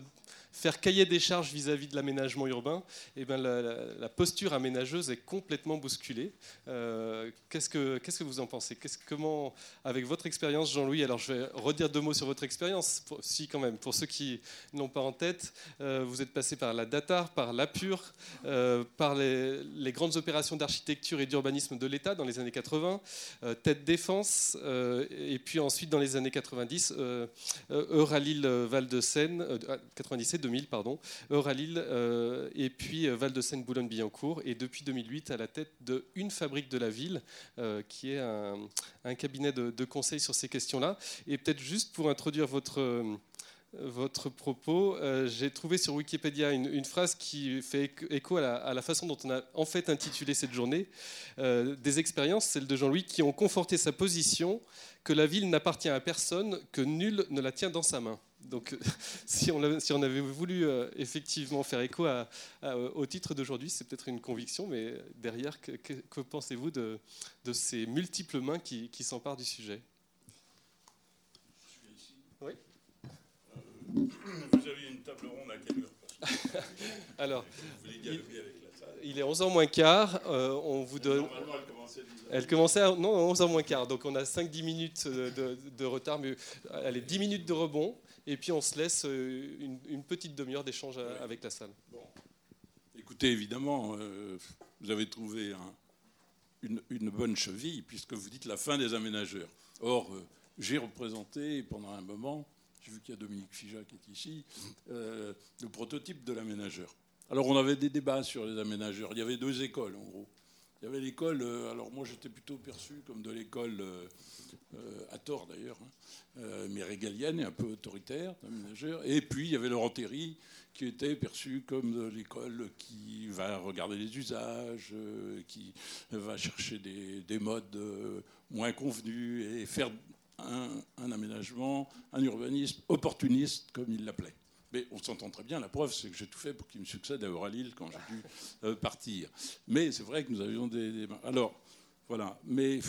faire cahier des charges vis-à-vis de l'aménagement urbain, eh ben la, posture aménageuse est complètement bousculée. Euh, qu'est-ce, que, qu'est-ce que vous en pensez? Comment, avec votre expérience, Jean-Louis, alors je vais redire deux mots sur votre expérience, si quand même, pour ceux qui n'ont pas en tête, euh, vous êtes passé par la DATAR, par l'APUR, euh, par les, les, grandes opérations d'architecture et d'urbanisme de l'État dans les années 80, Tête Défense, et puis ensuite dans les années 90, Euralil Val de Seine, 97, 2000, pardon, Euralil, euh, et puis euh, Val-de-Seine-Boulogne-Billancourt, et depuis 2008 à la tête de Une Fabrique de la Ville, euh, qui est un, cabinet de, conseil sur ces questions-là. Et peut-être juste pour introduire votre votre propos. J'ai trouvé sur Wikipédia une, phrase qui fait écho à la, façon dont on a en fait intitulé cette journée. des expériences, celles de Jean-Louis, qui ont conforté sa position que la ville n'appartient à personne, que nul ne la tient dans sa main. Donc, si on, avait, voulu euh, effectivement faire écho au titre d'aujourd'hui, c'est peut-être une conviction, mais derrière, que, pensez-vous de, ces multiples mains qui, s'emparent du sujet? Oui. Euh, vous avez une table ronde à quelle heure? Alors, il, est 11h moins quart. Euh, on vous donne. Normalement, elle commençait à Elle commençait à, non, 11h moins quart. Donc, on a 5-10 minutes de, de, retard, mais allez, 10 minutes de rebond et puis on se laisse euh, une, petite demi-heure d'échange avec la salle. Écoutez, évidemment, euh, vous avez trouvé une, bonne cheville, puisque vous dites la fin des aménageurs. Or, euh, j'ai représenté pendant un moment, j'ai vu qu'il y a Dominique Fija qui est ici, le prototype de l'aménageur. Alors, on avait des débats sur les aménageurs. Il y avait deux écoles, en gros. Il y avait l'école, alors moi j'étais plutôt perçu comme de l'école euh, à tort d'ailleurs, hein, euh, mais régalienne et un peu autoritaire, Et puis il y avait Laurent Terry, qui était perçu comme l'école qui va regarder les usages, euh, qui va chercher des, modes moins convenus et faire un, aménagement, un urbanisme opportuniste, comme il l'appelait. Mais on s'entend très bien. La preuve, c'est que j'ai tout fait pour qu'il me succède à Euralil quand j'ai dû partir. Mais c'est vrai que nous avions des, des, Alors, voilà. Mais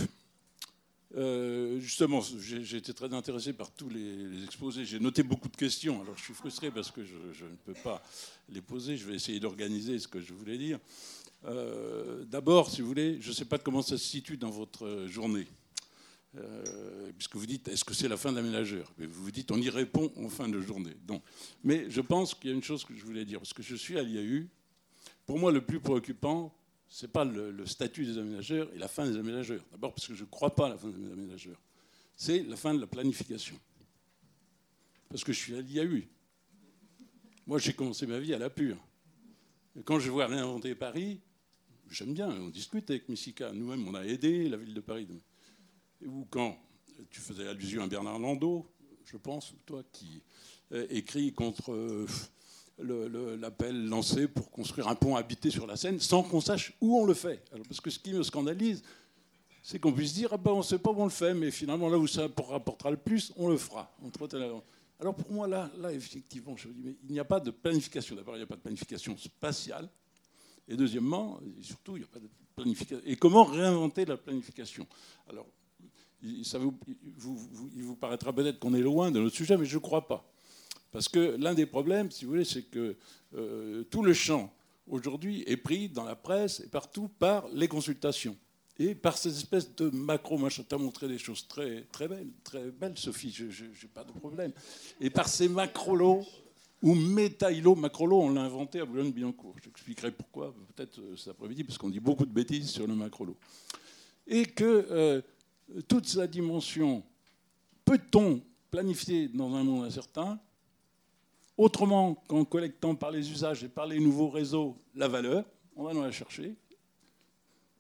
euh, justement, j'ai été très intéressé par tous les, exposés. J'ai noté beaucoup de questions. Alors, je suis frustré parce que je, ne peux pas les poser. Je vais essayer d'organiser ce que je voulais dire. Euh, d'abord, si vous voulez, je ne sais pas comment ça se situe dans votre journée. Euh, puisque vous dites, est-ce que c'est la fin de l'aménageur? Vous vous dites, on y répond en fin de journée. Donc, mais je pense qu'il y a une chose que je voulais dire, parce que je suis à l'IAU. Pour moi, le plus préoccupant, ce n'est pas le, statut des aménageurs et la fin des aménageurs. D'abord parce que je ne crois pas à la fin des aménageurs. C'est la fin de la planification. Parce que je suis à l'IAU. Moi, j'ai commencé ma vie à la pure. Quand je vois réinventer Paris, j'aime bien, on discute avec Missika. Nous-mêmes, on a aidé la ville de Paris. Ou quand tu faisais allusion à Bernard Landau, je pense, toi, qui euh, écrit contre euh, l'appel lancé pour construire un pont habité sur la Seine sans qu'on sache où on le fait. parce que ce qui me scandalise, c'est qu'on puisse dire ah ben, on ne sait pas où on le fait, mais finalement là où ça rapportera le plus, on le fera. Alors pour moi, là, là effectivement, je me dis, mais il n'y a pas de planification. D'abord, il n'y a pas de planification spatiale. Et deuxièmement, et surtout, il n'y a pas de planification. Et comment réinventer la planification? Alors, il vous paraîtra peut-être qu'on est loin de notre sujet, mais je ne crois pas. Parce que l'un des problèmes, si vous voulez, c'est que euh, tout le champ aujourd'hui est pris dans la presse et partout par les consultations. Et par ces espèces de macro, moi je t'ai montré des choses très, très belles, très belles, Sophie, je n'ai pas de problème. Et par ces macrolos, ou métailo, macrolo, on l'a inventé à Boulogne-Billancourt. J'expliquerai pourquoi, peut-être euh, cet après-midi, parce qu'on dit beaucoup de bêtises sur le macrolo. Et que euh, toute sa dimension, peut-on planifier dans un monde incertain? Autrement qu'en collectant par les usages et par les nouveaux réseaux la valeur, on va nous la chercher.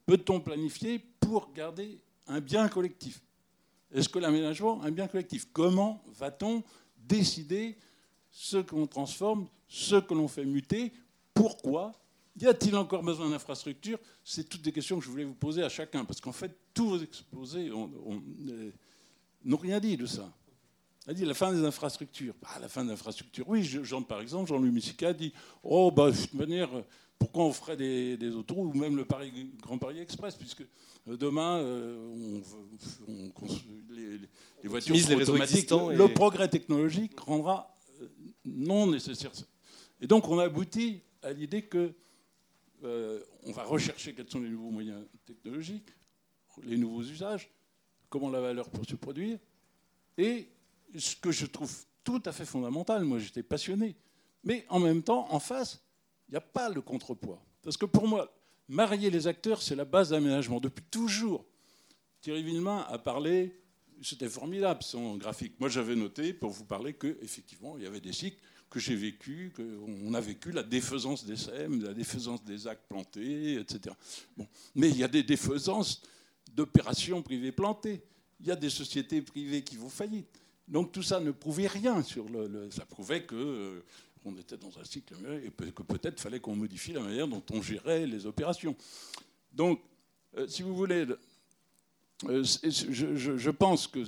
Peut-on planifier pour garder un bien collectif? Est-ce que l'aménagement un bien collectif? Comment va-t-on décider ce qu'on transforme, ce que l'on fait muter? Pourquoi Y a-t-il encore besoin d'infrastructures? C'est toutes des questions que je voulais vous poser à chacun, parce qu'en fait, tous vos exposés euh, n'ont rien dit de ça. a dit la fin des infrastructures. Bah, la fin des infrastructures, oui, Jean, par exemple, Jean-Louis Missica dit Oh, bah, de toute manière, pourquoi on ferait des, autoroutes ou même le Paris, Grand Paris Express Puisque euh, demain, euh, on, les, les, voitures les automatiques. Le progrès technologique rendra non nécessaire. Et donc, on a abouti à l'idée que on va rechercher quels sont les nouveaux moyens technologiques, les nouveaux usages, comment la valeur peut se produire, et ce que je trouve tout à fait fondamental, moi j'étais passionné, mais en même temps, en face, il n'y a pas le contrepoids. Parce que pour moi, marier les acteurs, c'est la base d'aménagement. Depuis toujours, Thierry Villemain a parlé, c'était formidable son graphique. Moi j'avais noté pour vous parler qu'effectivement, il y avait des cycles que j'ai vécu, qu'on a vécu la défaisance des SEM, la défaisance des actes plantés, etc. Bon. Mais il y a des défaisances d'opérations privées plantées. Il y a des sociétés privées qui vont faillite. Donc tout ça ne prouvait rien sur le. ça prouvait que euh, on était dans un cycle et que peut-être fallait qu'on modifie la manière dont on gérait les opérations. Donc, euh, si vous voulez, euh, je, pense que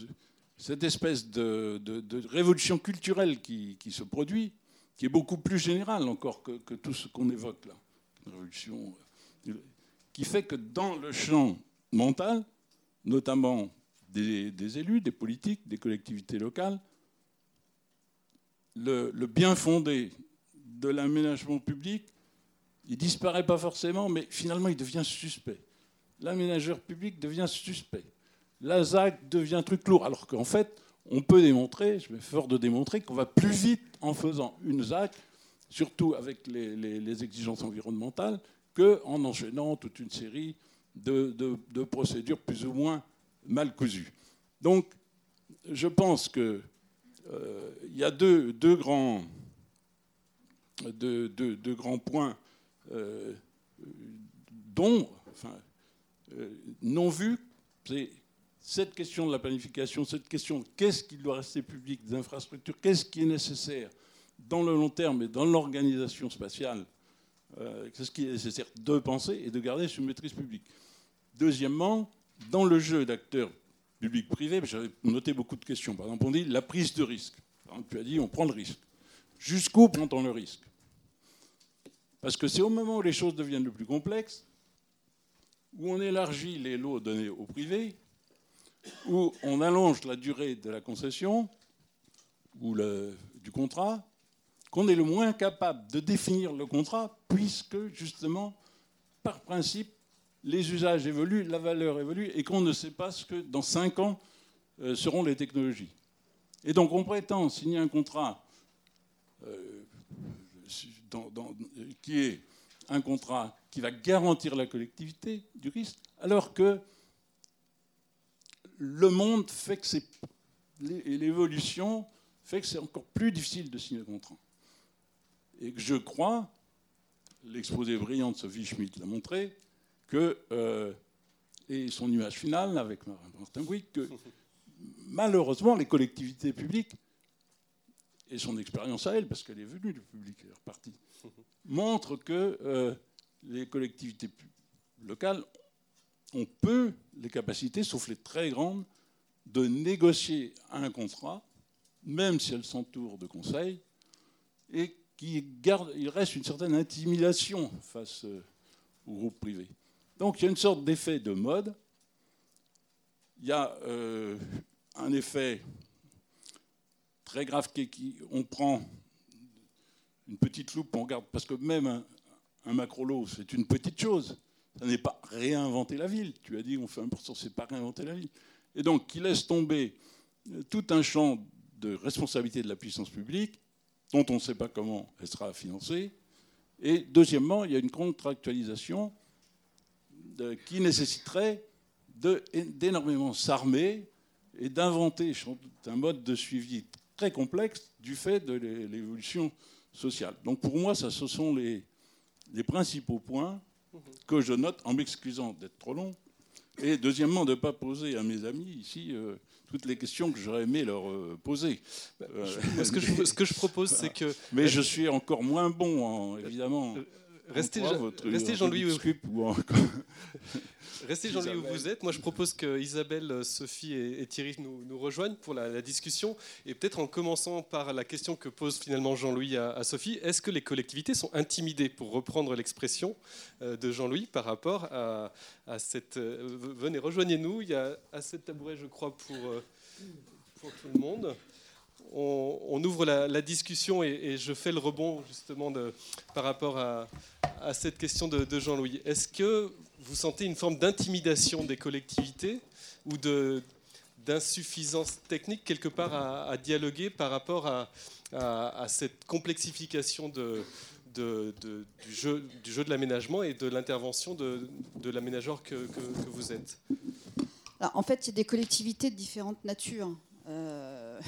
cette espèce de, révolution culturelle qui, se produit, qui est beaucoup plus générale encore que, tout ce qu'on évoque là, révolution qui fait que dans le champ mental, notamment des, élus, des politiques, des collectivités locales, le, bien fondé de l'aménagement public, il disparaît pas forcément, mais finalement il devient suspect. L'aménageur public devient suspect. La ZAC devient truc lourd, alors qu'en fait, on peut démontrer, je vais fort de démontrer, qu'on va plus vite en faisant une ZAC, surtout avec les, exigences environnementales, qu'en enchaînant toute une série de procédures plus ou moins mal cousu. Donc, je pense qu'il euh, y a deux, grands, points euh, dont, enfin, euh, non vus, cette question de la planification, cette question qu'est-ce qui doit rester public des infrastructures, qu'est-ce qui est nécessaire dans le long terme et dans l'organisation spatiale, qu'est-ce qui est nécessaire de penser et de garder sous maîtrise publique. Deuxièmement, dans le jeu d'acteurs publics-privés, j'avais noté beaucoup de questions. Par exemple, on dit la prise de risque. tu as dit on prend le risque. Jusqu'où prend-on le risque? Parce que c'est au moment où les choses deviennent le plus complexes, où on élargit les lots donnés au privé, où on allonge la durée de la concession ou du contrat, qu'on est le moins capable de définir le contrat, puisque justement, par principe, les usages évoluent, la valeur évolue, et qu'on ne sait pas ce que dans cinq ans euh, seront les technologies. Et donc on prétend signer un contrat euh, qui est un contrat qui va garantir la collectivité du risque, alors que le monde fait que c'est l'évolution fait que c'est encore plus difficile de signer un contrat. Et que je crois, l'exposé brillant de Sophie Schmitt l'a montré, que, euh, et son image finale avec Martin Gouy, que malheureusement les collectivités publiques, et son expérience à elle, parce qu'elle est venue du public, elle est repartie, montrent que euh, les collectivités locales ont peu les capacités, sauf les très grandes, de négocier un contrat, même si elles s'entourent de conseils, et qu'il reste une certaine intimidation face euh, au groupe privé. Donc il y a une sorte d'effet de mode. Il y a euh, un effet très grave qui, on prend une petite loupe, on regarde, parce que même un, un macro-lot, c'est une petite chose. Ça n'est pas réinventer la ville. Tu as dit, on fait 1%, c'est pas réinventer la ville. Et donc, qui laisse tomber euh, tout un champ de responsabilité de la puissance publique, dont on ne sait pas comment elle sera financée. Et deuxièmement, il y a une contractualisation qui nécessiterait d'énormément s'armer et d'inventer un mode de suivi très complexe du fait de l'évolution sociale. Donc pour moi, ça, ce sont les principaux points que je note en m'excusant d'être trop long. Et deuxièmement, de ne pas poser à mes amis ici euh, toutes les questions que j'aurais aimé leur euh, poser. Bah, euh, ce, que je, ce, que je, propose, c'est que... Mais je suis encore moins bon, évidemment Restez, Jean- votre restez Jean-Louis où, ou restez Jean-Louis où vous êtes. Moi, je propose que Isabelle, euh, Sophie et, et Thierry nous, nous rejoignent pour la, la discussion. Et peut-être en commençant par la question que pose finalement Jean-Louis à, à Sophie est-ce que les collectivités sont intimidées, pour reprendre l'expression euh, de Jean-Louis, par rapport à, à cette. euh, venez, rejoignez-nous. Il y a assez de tabourets, je crois, pour, euh, pour tout le monde. On, ouvre la, discussion et, je fais le rebond justement par rapport à, cette question de, Jean-Louis. Est-ce que vous sentez une forme d'intimidation des collectivités ou d'insuffisance technique quelque part à, dialoguer par rapport à, cette complexification du, jeu, de l'aménagement et de l'intervention de, l'aménageur que, que- vous êtes? En fait, il y a des collectivités de différentes natures. Euh,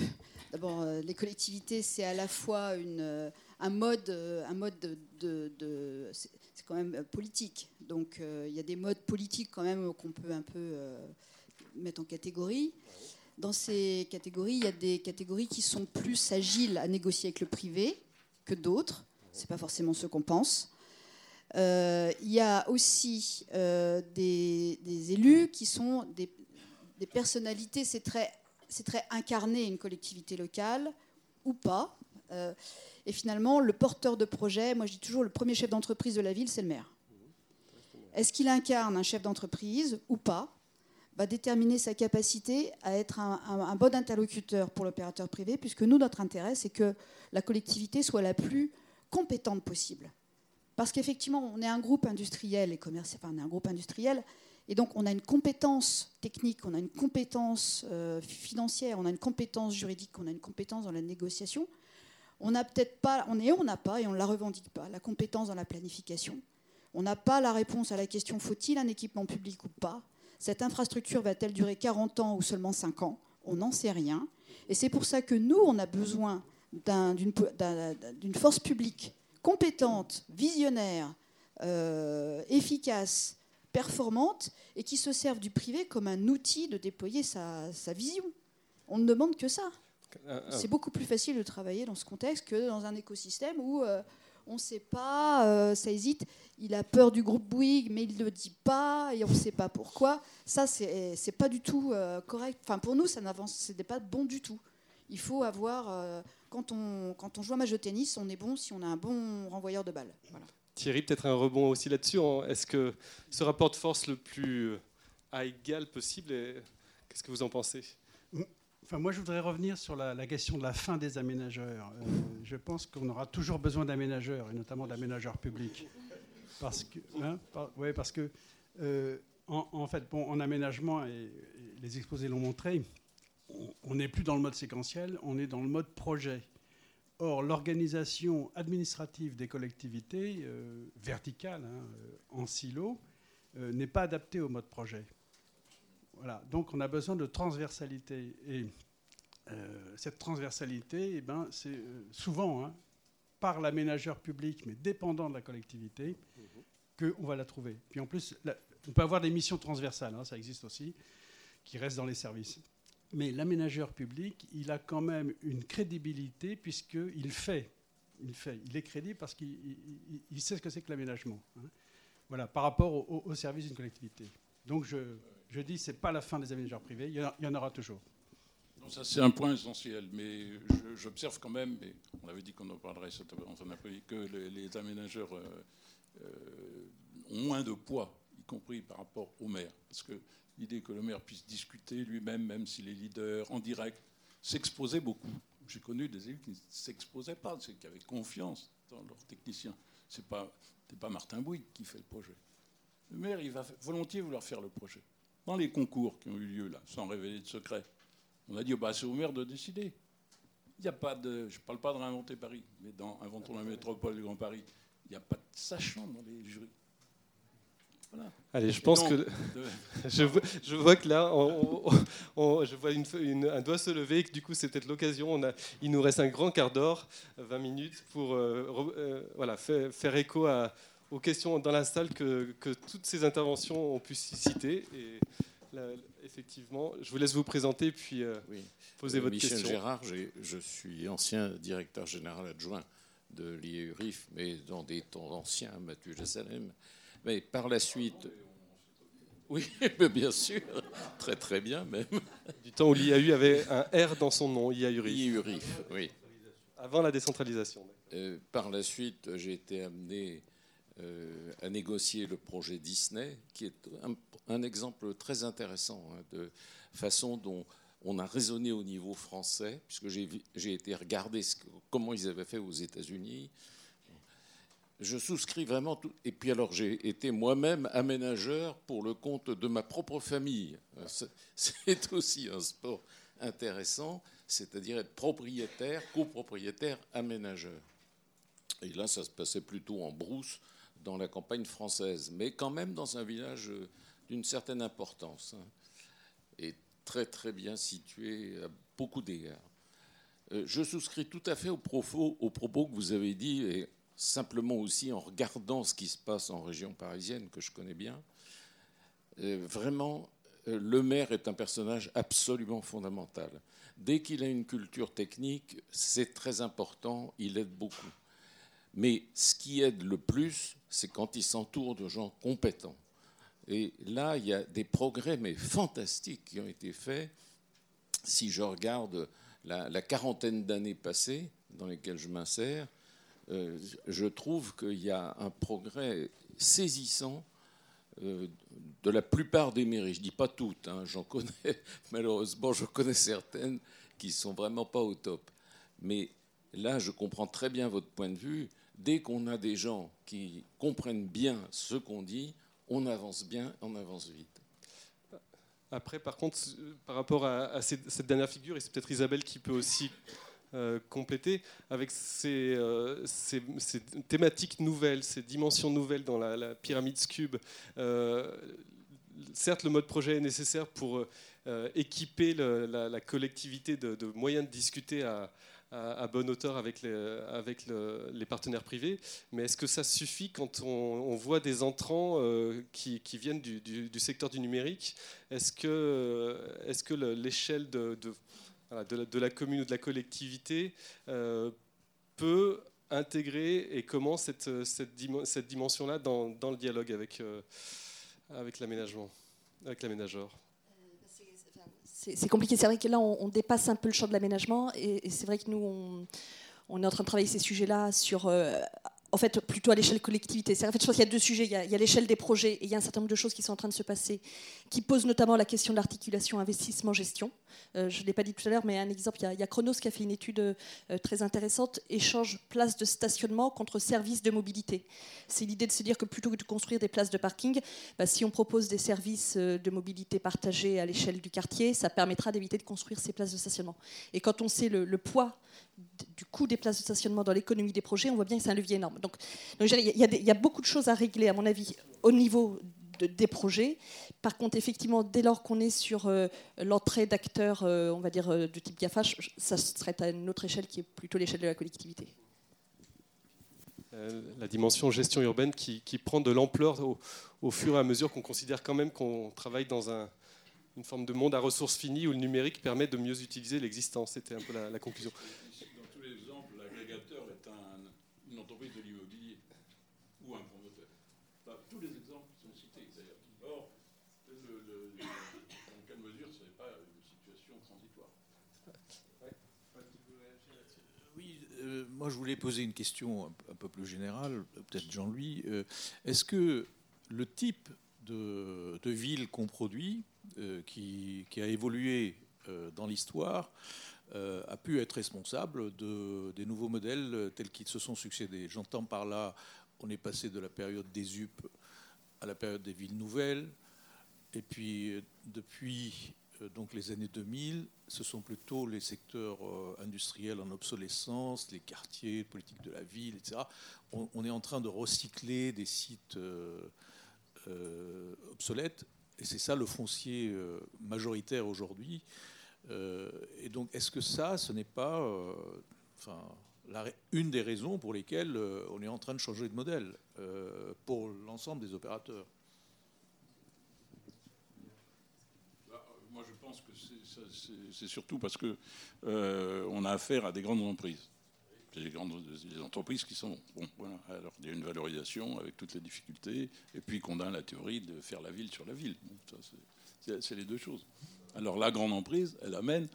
D'abord, euh, les collectivités, c'est à la fois euh, un mode, euh, un mode de, c'est quand même politique. Donc, il y a des modes politiques quand même qu'on peut un peu mettre en catégorie. Dans ces catégories, il y a des catégories qui sont plus agiles à négocier avec le privé que d'autres. C'est pas forcément ce qu'on pense. Il y a aussi des, élus qui sont des personnalités, c'est très, c'est très incarné une collectivité locale ou pas. Euh, et finalement, le porteur de projet, moi je dis toujours, le premier chef d'entreprise de la ville, c'est le maire. Est-ce qu'il incarne un chef d'entreprise ou pas va déterminer sa capacité à être un, un- bon interlocuteur pour l'opérateur privé, puisque nous, notre intérêt, c'est que la collectivité soit la plus compétente possible. Parce qu'effectivement, on est un groupe industriel et commercial, enfin, on est un groupe industriel, et donc on a une compétence technique, on a une compétence euh, financière, on a une compétence juridique, on a une compétence dans la négociation. On n'a peut-être pas, on on n'a pas, et on ne la revendique pas, la compétence dans la planification. On n'a pas la réponse à la question faut-il un équipement public ou pas? Cette infrastructure va-t-elle durer 40 ans ou seulement 5 ans? On n'en sait rien. Et c'est pour ça que nous, on a besoin d'un- d'une d'un- d'une force publique compétente, visionnaire, euh, efficace, performante, et qui se serve du privé comme un outil de déployer sa, sa vision. On ne demande que ça. Un- un- C'est beaucoup plus facile de travailler dans ce contexte que dans un écosystème où euh, on ne sait pas, euh, ça hésite, il a peur du groupe Bouygues, mais il ne le dit pas et on ne sait pas pourquoi. Ça, c'est pas du tout euh, correct. Enfin, pour nous, ça n'avance, ce n'est pas bon du tout. Il faut avoir, euh, quand, on, quand on joue un match de tennis, on est bon si on a un bon renvoyeur de balle. Voilà. Thierry, peut-être un rebond aussi là-dessus. Est-ce que ce rapport de force le plus euh, à égal possible, qu'est-ce que vous en pensez? Enfin, moi, je voudrais revenir sur la, question de la fin des aménageurs. Euh, je pense qu'on aura toujours besoin d'aménageurs, et notamment d'aménageurs publics. Parce que, hein, parce que euh, en, fait, bon, en aménagement, et, les exposés l'ont montré, on- on n'est plus dans le mode séquentiel, on est dans le mode projet. Or, l'organisation administrative des collectivités, euh, verticale, hein, euh, en silo, euh, n'est pas adaptée au mode projet. Voilà. Donc on a besoin de transversalité. Et cette transversalité, eh ben, c'est souvent hein, par l'aménageur public, mais dépendant de la collectivité, qu'on va la trouver. Puis en plus, on peut avoir des missions transversales, hein, ça existe aussi, qui restent dans les services. Mais l'aménageur public, il a quand même une crédibilité puisqu'il fait. Il fait. Il est crédible parce qu'il il- il- il sait ce que c'est que l'aménagement. hein. Voilà, par rapport au, au- service d'une collectivité. Donc je, je dis, c'est pas la fin des aménageurs privés, il y en, aura toujours. Ça c'est un point essentiel, mais j'observe quand même, et on avait dit qu'on en parlerait cet après-midi, que les, aménageurs euh, euh, ont moins de poids, y compris par rapport au maire. Parce que l'idée que le maire puisse discuter lui-même, même s'il est leader, en direct, s'exposer beaucoup. J'ai connu des élus qui ne s'exposaient pas, c'est qui avaient confiance dans leurs techniciens. C'est pas, c'est pas Martin Bouygues qui fait le projet. Le maire, il va volontiers vouloir faire le projet. Dans les concours qui ont eu lieu là, sans révéler de secret, on a dit, oh, bah, c'est au maire de décider. Il n'y a pas de. Je ne parle pas de réinventer Paris, mais dans Inventons la métropole du Grand Paris, il n'y a pas de sachant dans les jurys. Voilà. Allez, je pense que de- je vois, je vois que là, on- on- on- je vois une, une- un doigt se lever et que du coup, c'est peut-être l'occasion. Il nous reste un grand quart d'heure, 20 minutes, pour euh, re- euh, voilà, faire, faire écho à- aux questions dans la salle que, que toutes ces interventions ont pu susciter. Et là, effectivement, je vous laisse vous présenter puis euh, Oui. poser Euh, votre Michel question. Gérard, j'ai- je suis ancien directeur général adjoint de l'IEURIF, mais dans des temps anciens, Mathieu Salem. Mais par la suite. Oui, bien sûr, très très bien même. Du temps où l'IAU avait un R dans son nom, IAURIF. IEURIF, oui. Avant la décentralisation. Euh, par la suite, j'ai été amené euh, à négocier le projet Disney, qui est un, exemple très intéressant hein, de façon dont on a raisonné au niveau français, puisque j'ai été regarder comment ils avaient fait aux États-Unis. Je souscris vraiment tout. Et puis alors, j'ai été moi-même aménageur pour le compte de ma propre famille. C'est aussi un sport intéressant, c'est-à-dire être propriétaire, copropriétaire, aménageur. Et là, ça se passait plutôt en brousse dans la campagne française, mais quand même dans un village d'une certaine importance. Hein. Et très très bien situé à beaucoup d'égards. Euh, je souscris tout à fait aux propos, propos que vous avez dit, et simplement aussi en regardant ce qui se passe en région parisienne, que je connais bien. Euh, vraiment, euh, le maire est un personnage absolument fondamental. Dès qu'il a une culture technique, c'est très important, il aide beaucoup. Mais ce qui aide le plus, c'est quand il s'entoure de gens compétents. Et là, il y a des progrès, mais fantastiques, qui ont été faits. Si je regarde la, quarantaine d'années passées dans lesquelles je m'insère, euh, je trouve qu'il y a un progrès saisissant euh, de la plupart des mairies. Je ne dis pas toutes, hein, j'en connais, malheureusement, je connais certaines qui ne sont vraiment pas au top. Mais là, je comprends très bien votre point de vue. Dès qu'on a des gens qui comprennent bien ce qu'on dit, on avance bien, on avance vite. Après, par contre, par rapport à, cette, dernière figure, et c'est peut-être Isabelle qui peut aussi euh, compléter, avec euh, ces, thématiques nouvelles, ces dimensions nouvelles dans la, pyramide Scube. Euh, certes, le mode projet est nécessaire pour équiper la, collectivité de, moyens de discuter à, bonne hauteur avec, les, partenaires privés. Mais est-ce que ça suffit quand on, voit des entrants qui, viennent du, secteur du numérique? Est-ce que, l'échelle de, de, la, commune ou de la collectivité euh, peut intégrer et comment cette, cette, dimension-là dans, dans, le dialogue avec, euh, avec l'aménagement, avec l'aménageur? C'est compliqué. C'est vrai que là, on, dépasse un peu le champ de l'aménagement. Et, c'est vrai que nous, on, on, est en train de travailler ces sujets-là sur euh, en fait, plutôt à l'échelle collectivité. En fait, je pense qu'il y a deux sujets. Il y a, l'échelle des projets et il y a un certain nombre de choses qui sont en train de se passer, qui posent notamment la question de l'articulation investissement-gestion. Euh, je ne l'ai pas dit tout à l'heure, mais un exemple, il y, a, Chronos qui a fait une étude euh, très intéressante, échange place de stationnement contre services de mobilité. C'est l'idée de se dire que plutôt que de construire des places de parking, bah, si on propose des services euh, de mobilité partagés à l'échelle du quartier, ça permettra d'éviter de construire ces places de stationnement. Et quand on sait le poids du coût des places de stationnement dans l'économie des projets, on voit bien que c'est un levier énorme. Donc, il y, a beaucoup de choses à régler, à mon avis, au niveau des projets. Par contre, effectivement, dès lors qu'on est sur euh, l'entrée d'acteurs, euh, on va dire, euh, de type GAFA, ça serait à une autre échelle qui est plutôt l'échelle de la collectivité. la dimension gestion urbaine qui, prend de l'ampleur au, fur et à mesure qu'on considère quand même qu'on travaille dans un, une forme de monde à ressources finies où le numérique permet de mieux utiliser l'existence. C'était un peu la, conclusion. Dans tous les exemples, l'agrégateur est une entreprise de l'immobilier ou un promoteur. tous les exemples sont cités d'ailleurs. Or, dans quelle mesure ce n'est pas une situation transitoire Oui, euh, moi je voulais poser une question un, peu plus générale, peut-être Jean-Louis. Euh, est-ce que le type de, de ville qu'on produit euh, qui, a évolué euh, dans l'histoire euh, a pu être responsable de, des nouveaux modèles tels qu'ils se sont succédés. J'entends par là, on est passé de la période des UP à la période des villes nouvelles, et puis depuis donc les années 2000, ce sont plutôt les secteurs industriels en obsolescence, les quartiers, politique de la ville, etc. On, est en train de recycler des sites obsolètes et c'est ça le foncier euh, majoritaire aujourd'hui. Euh, et donc, est-ce que ça, ce n'est pas euh, enfin, une des raisons pour lesquelles on est en train de changer de modèle pour l'ensemble des opérateurs? Bah, Moi, je pense que c'est surtout parce qu'on on a affaire à des grandes entreprises. Les grandes entreprises qui sont. Bon, voilà. Alors, il y a une valorisation avec toutes les difficultés, et puis qu'on a la théorie de faire la ville sur la ville. c'est les deux choses. Alors, la grande emprise, elle amène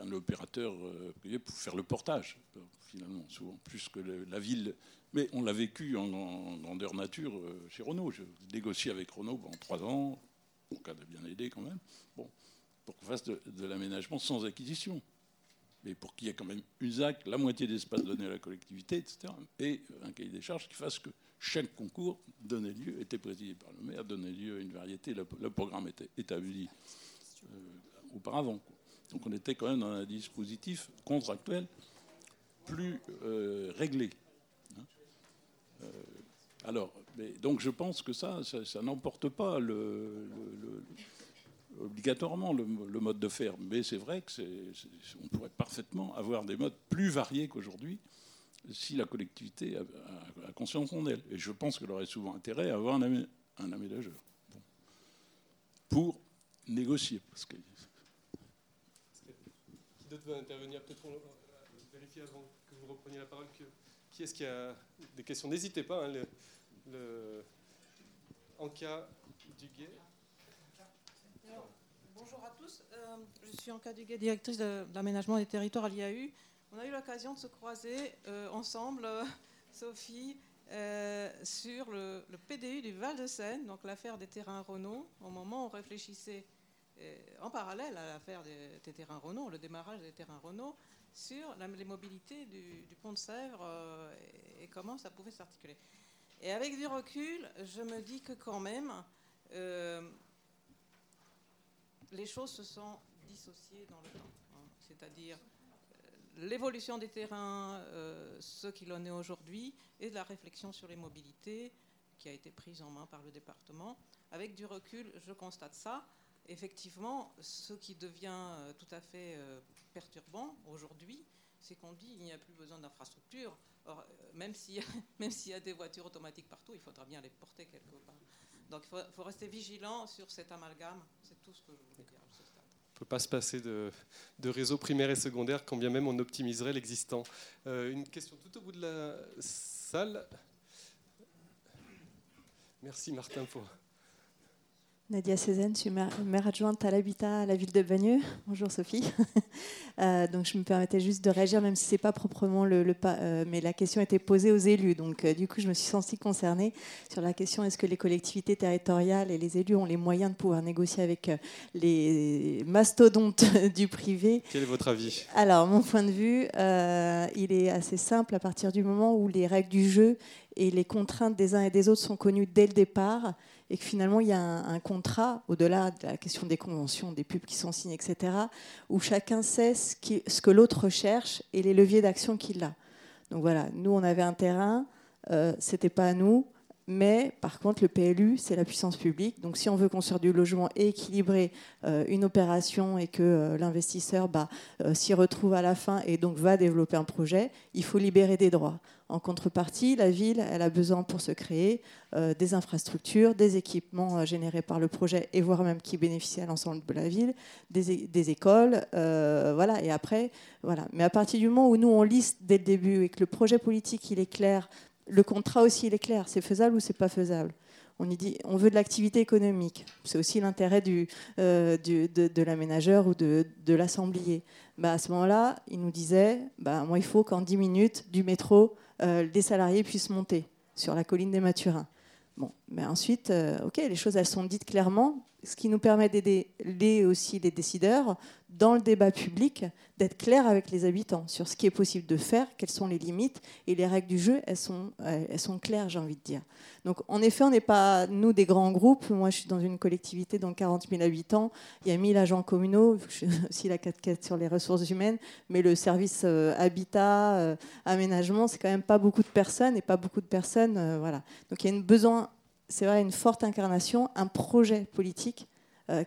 un opérateur euh, privé pour faire le portage, finalement, souvent, plus que la ville. Mais on l'a vécu en, grandeur nature euh, chez Renault. Je négocie avec Renault pendant trois ans, en cas de bien aider quand même, bon, pour qu'on fasse de, l'aménagement sans acquisition. Mais pour qu'il y ait quand même une ZAC, la moitié d'espace donné à la collectivité, etc. Et un cahier des charges qui fasse que chaque concours donnait lieu, était présidé par le maire, donnait lieu à une variété. Le, programme était établi euh, auparavant. Donc on était quand même dans un dispositif contractuel plus euh, réglé. Hein. Euh, alors, donc je pense que ça, ça, n'emporte pas obligatoirement le, mode de faire. Mais c'est vrai que on pourrait parfaitement avoir des modes plus variés qu'aujourd'hui si la collectivité a, conscience en elle. Et je pense qu'elle aurait souvent intérêt à avoir un, aménageur pour négocier. Parce que d'autres veut intervenir Peut-être qu'on vérifier avant que vous repreniez la parole qui est-ce qui a des questions? N'hésitez pas. Hein, le, Anka Duguet. Bonjour à tous. Euh, je suis Anka Duguet, directrice de, l'aménagement des territoires à l'IAU. On a eu l'occasion de se croiser euh, ensemble, euh, Sophie, sur le, PDU du Val-de-Seine, donc l'affaire des terrains Renault, au moment où on réfléchissait en parallèle à l'affaire des, terrains Renault, le démarrage des terrains Renault, sur les mobilités du, pont de Sèvres euh, et, comment ça pouvait s'articuler. Et avec du recul, je me dis que quand même, les choses se sont dissociées dans le temps. Hein. C'est-à-dire euh, l'évolution des terrains, ce qu'il en est aujourd'hui, et la réflexion sur les mobilités qui a été prise en main par le département. Avec du recul, je constate ça effectivement, ce qui devient euh, tout à fait euh, perturbant aujourd'hui, c'est qu'on dit qu'il n'y a plus besoin d'infrastructures. Or, euh, même s'il y, a des voitures automatiques partout, il faudra bien les porter quelque part. Donc il faut, rester vigilant sur cet amalgame. C'est tout ce que je voulais dire à ce stade. On ne peut pas se passer de, de réseau primaire et secondaire, quand bien même on optimiserait l'existant. une question tout au bout de la salle. Merci Martin pour... Nadia Cézanne, je suis maire, adjointe à l'habitat à la ville de Bagneux. Bonjour Sophie. Euh, donc je me permettais juste de réagir, même si c'est pas proprement le, le euh, mais la question était posée aux élus. Donc euh, du coup, je me suis sentie concernée sur la question est-ce que les collectivités territoriales et les élus ont les moyens de pouvoir négocier avec les mastodontes du privé? Quel est votre avis? Alors mon point de vue, il est assez simple à partir du moment où les règles du jeu et les contraintes des uns et des autres sont connues dès le départ et que finalement il y a un, contrat, au-delà de la question des conventions, des pubs qui sont signées, etc., où chacun sait ce, que l'autre recherche et les leviers d'action qu'il a. Donc voilà, nous on avait un terrain, euh, c'était pas à nous, mais par contre le PLU c'est la puissance publique. Donc si on veut construire du logement et équilibrer euh, une opération et que euh, l'investisseur bah, euh, s'y retrouve à la fin et donc va développer un projet, il faut libérer des droits. En contrepartie, la ville, elle a besoin pour se créer euh, des infrastructures, des équipements euh, générés par le projet et voire même qui bénéficient à l'ensemble de la ville, des, écoles, euh, voilà. Et après, voilà. Mais à partir du moment où nous on liste dès le début et que le projet politique il est clair, le contrat aussi il est clair, c'est faisable ou c'est pas faisable? On y dit, on veut de l'activité économique. C'est aussi l'intérêt du, de, l'aménageur ou de, de l'assemblier. Bah, à ce moment-là, il nous disait, bah, moi, il faut qu'en 10 minutes, du métro euh, des salariés puissent monter sur la colline des Mathurins. Bon, mais ensuite, euh, ok, les choses elles sont dites clairement, ce qui nous permet d'aider les aussi les décideurs dans le débat public, d'être clair avec les habitants sur ce qui est possible de faire, quelles sont les limites et les règles du jeu, elles sont, elles sont claires, j'ai envie de dire. Donc en effet, on n'est pas, nous, des grands groupes. Moi, je suis dans une collectivité dans 40 000 habitants. Il y a 1000 agents communaux. Je suis aussi la 4 sur les ressources humaines. Mais le service euh, habitat, euh, aménagement, c'est quand même pas beaucoup de personnes et pas beaucoup de personnes. Euh, voilà. Donc il y a une besoin, c'est vrai, une forte incarnation, un projet politique